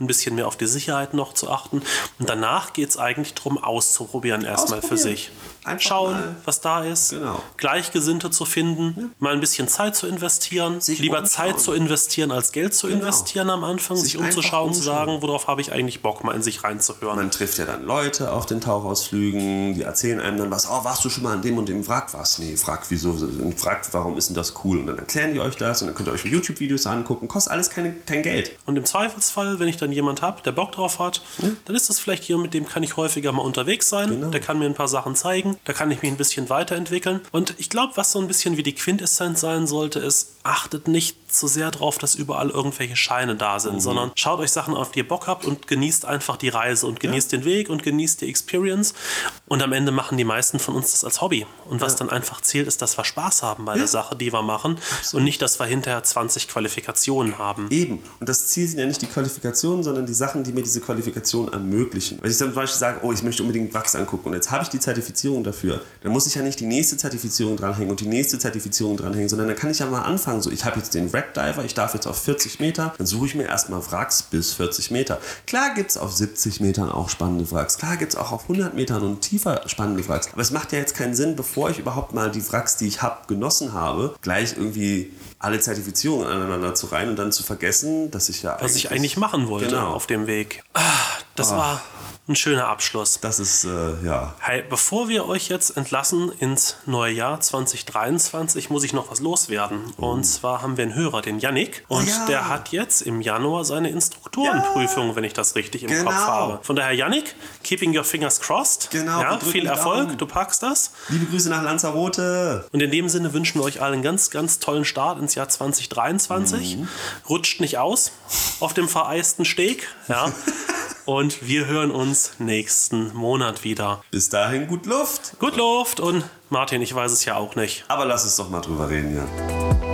ein bisschen mehr auf die Sicherheit noch zu achten. Und danach geht es eigentlich darum, auszuprobieren erstmal für sich. Einfach Schauen, mal. was da ist. Genau. Gleichgesinnte zu finden, mal ein bisschen Zeit zu investieren, Sich lieber umschauen. Zeit zu investieren als Geld zu Genau. investieren am Anfang, sich, Sich umzuschauen, einfach zu sagen, worauf habe ich eigentlich Bock, mal in sich reinzuhören. Man trifft ja dann Leute auf den Tauchausflügen, die erzählen einem dann was, oh, warst du schon mal an dem und dem Wrack? Was? Nee, fragt wieso, und fragt, warum ist denn das cool? Und dann erklären die euch das und dann könnt ihr euch YouTube-Videos angucken, kostet alles keine, kein Geld. Und im Zweifelsfall, wenn ich dann jemand habe, der Bock drauf hat, dann ist das vielleicht jemand, mit dem kann ich häufiger mal unterwegs sein. Genau. Der kann mir ein paar Sachen zeigen, da kann ich mich ein bisschen weiterentwickeln. Und ich glaube, was so ein bisschen wie die Quintessenz sein sollte, ist, achtet nicht so sehr drauf, dass überall irgendwelche Scheine da sind, sondern schaut euch Sachen auf, die ihr Bock habt und genießt einfach die Reise und genießt den Weg und genießt die Experience. Und am Ende machen die meisten von uns das als Hobby. Und was dann einfach zählt, ist, dass wir Spaß haben bei der Sache, die wir machen und nicht, dass wir hinterher 20 Qualifikationen haben. Eben. Und das Ziel sind ja nicht die Qualifikationen, sondern die Sachen, die mir diese Qualifikation ermöglichen. Wenn ich dann zum Beispiel sage, oh, ich möchte unbedingt Wachs angucken und jetzt habe ich die Zertifizierung dafür, dann muss ich ja nicht die nächste Zertifizierung dranhängen und die nächste Zertifizierung dranhängen, sondern dann kann ich ja mal anfangen. So, ich habe jetzt den Wreck Diver, ich darf jetzt auf 40 Meter, dann suche ich mir erstmal Wracks bis 40 Meter. Klar gibt es auf 70 Metern auch spannende Wracks. Klar gibt es auch auf 100 Metern und tiefer spannende Wracks. Aber es macht ja jetzt keinen Sinn, bevor ich überhaupt mal die Wracks, die ich habe, genossen habe, gleich irgendwie alle Zertifizierungen aneinander zu rein und dann zu vergessen, dass ich ja was ich eigentlich machen wollte Genau. auf dem Weg. Ah, das war ein schöner Abschluss. Das ist, äh, ja. Hey, bevor wir euch jetzt entlassen ins neue Jahr 2023, muss ich noch was loswerden. Und zwar haben wir einen Hörer, den Yannick. Und Oh ja. der hat jetzt im Januar seine Instruktorenprüfung, wenn ich das richtig im Genau. Kopf habe. Von daher, Yannick, keeping your fingers crossed. Genau, Ja, viel Erfolg, Daumen. du packst das. Liebe Grüße nach Lanzarote. Und in dem Sinne wünschen wir euch allen einen ganz, ganz tollen Start ins Jahr 2023. Mhm. Rutscht nicht aus auf dem vereisten Steg. Ja. Und wir hören uns nächsten Monat wieder. Bis dahin gut Luft. Gut Luft und Martin, ich weiß es ja auch nicht. Aber lass uns doch mal drüber reden, ja.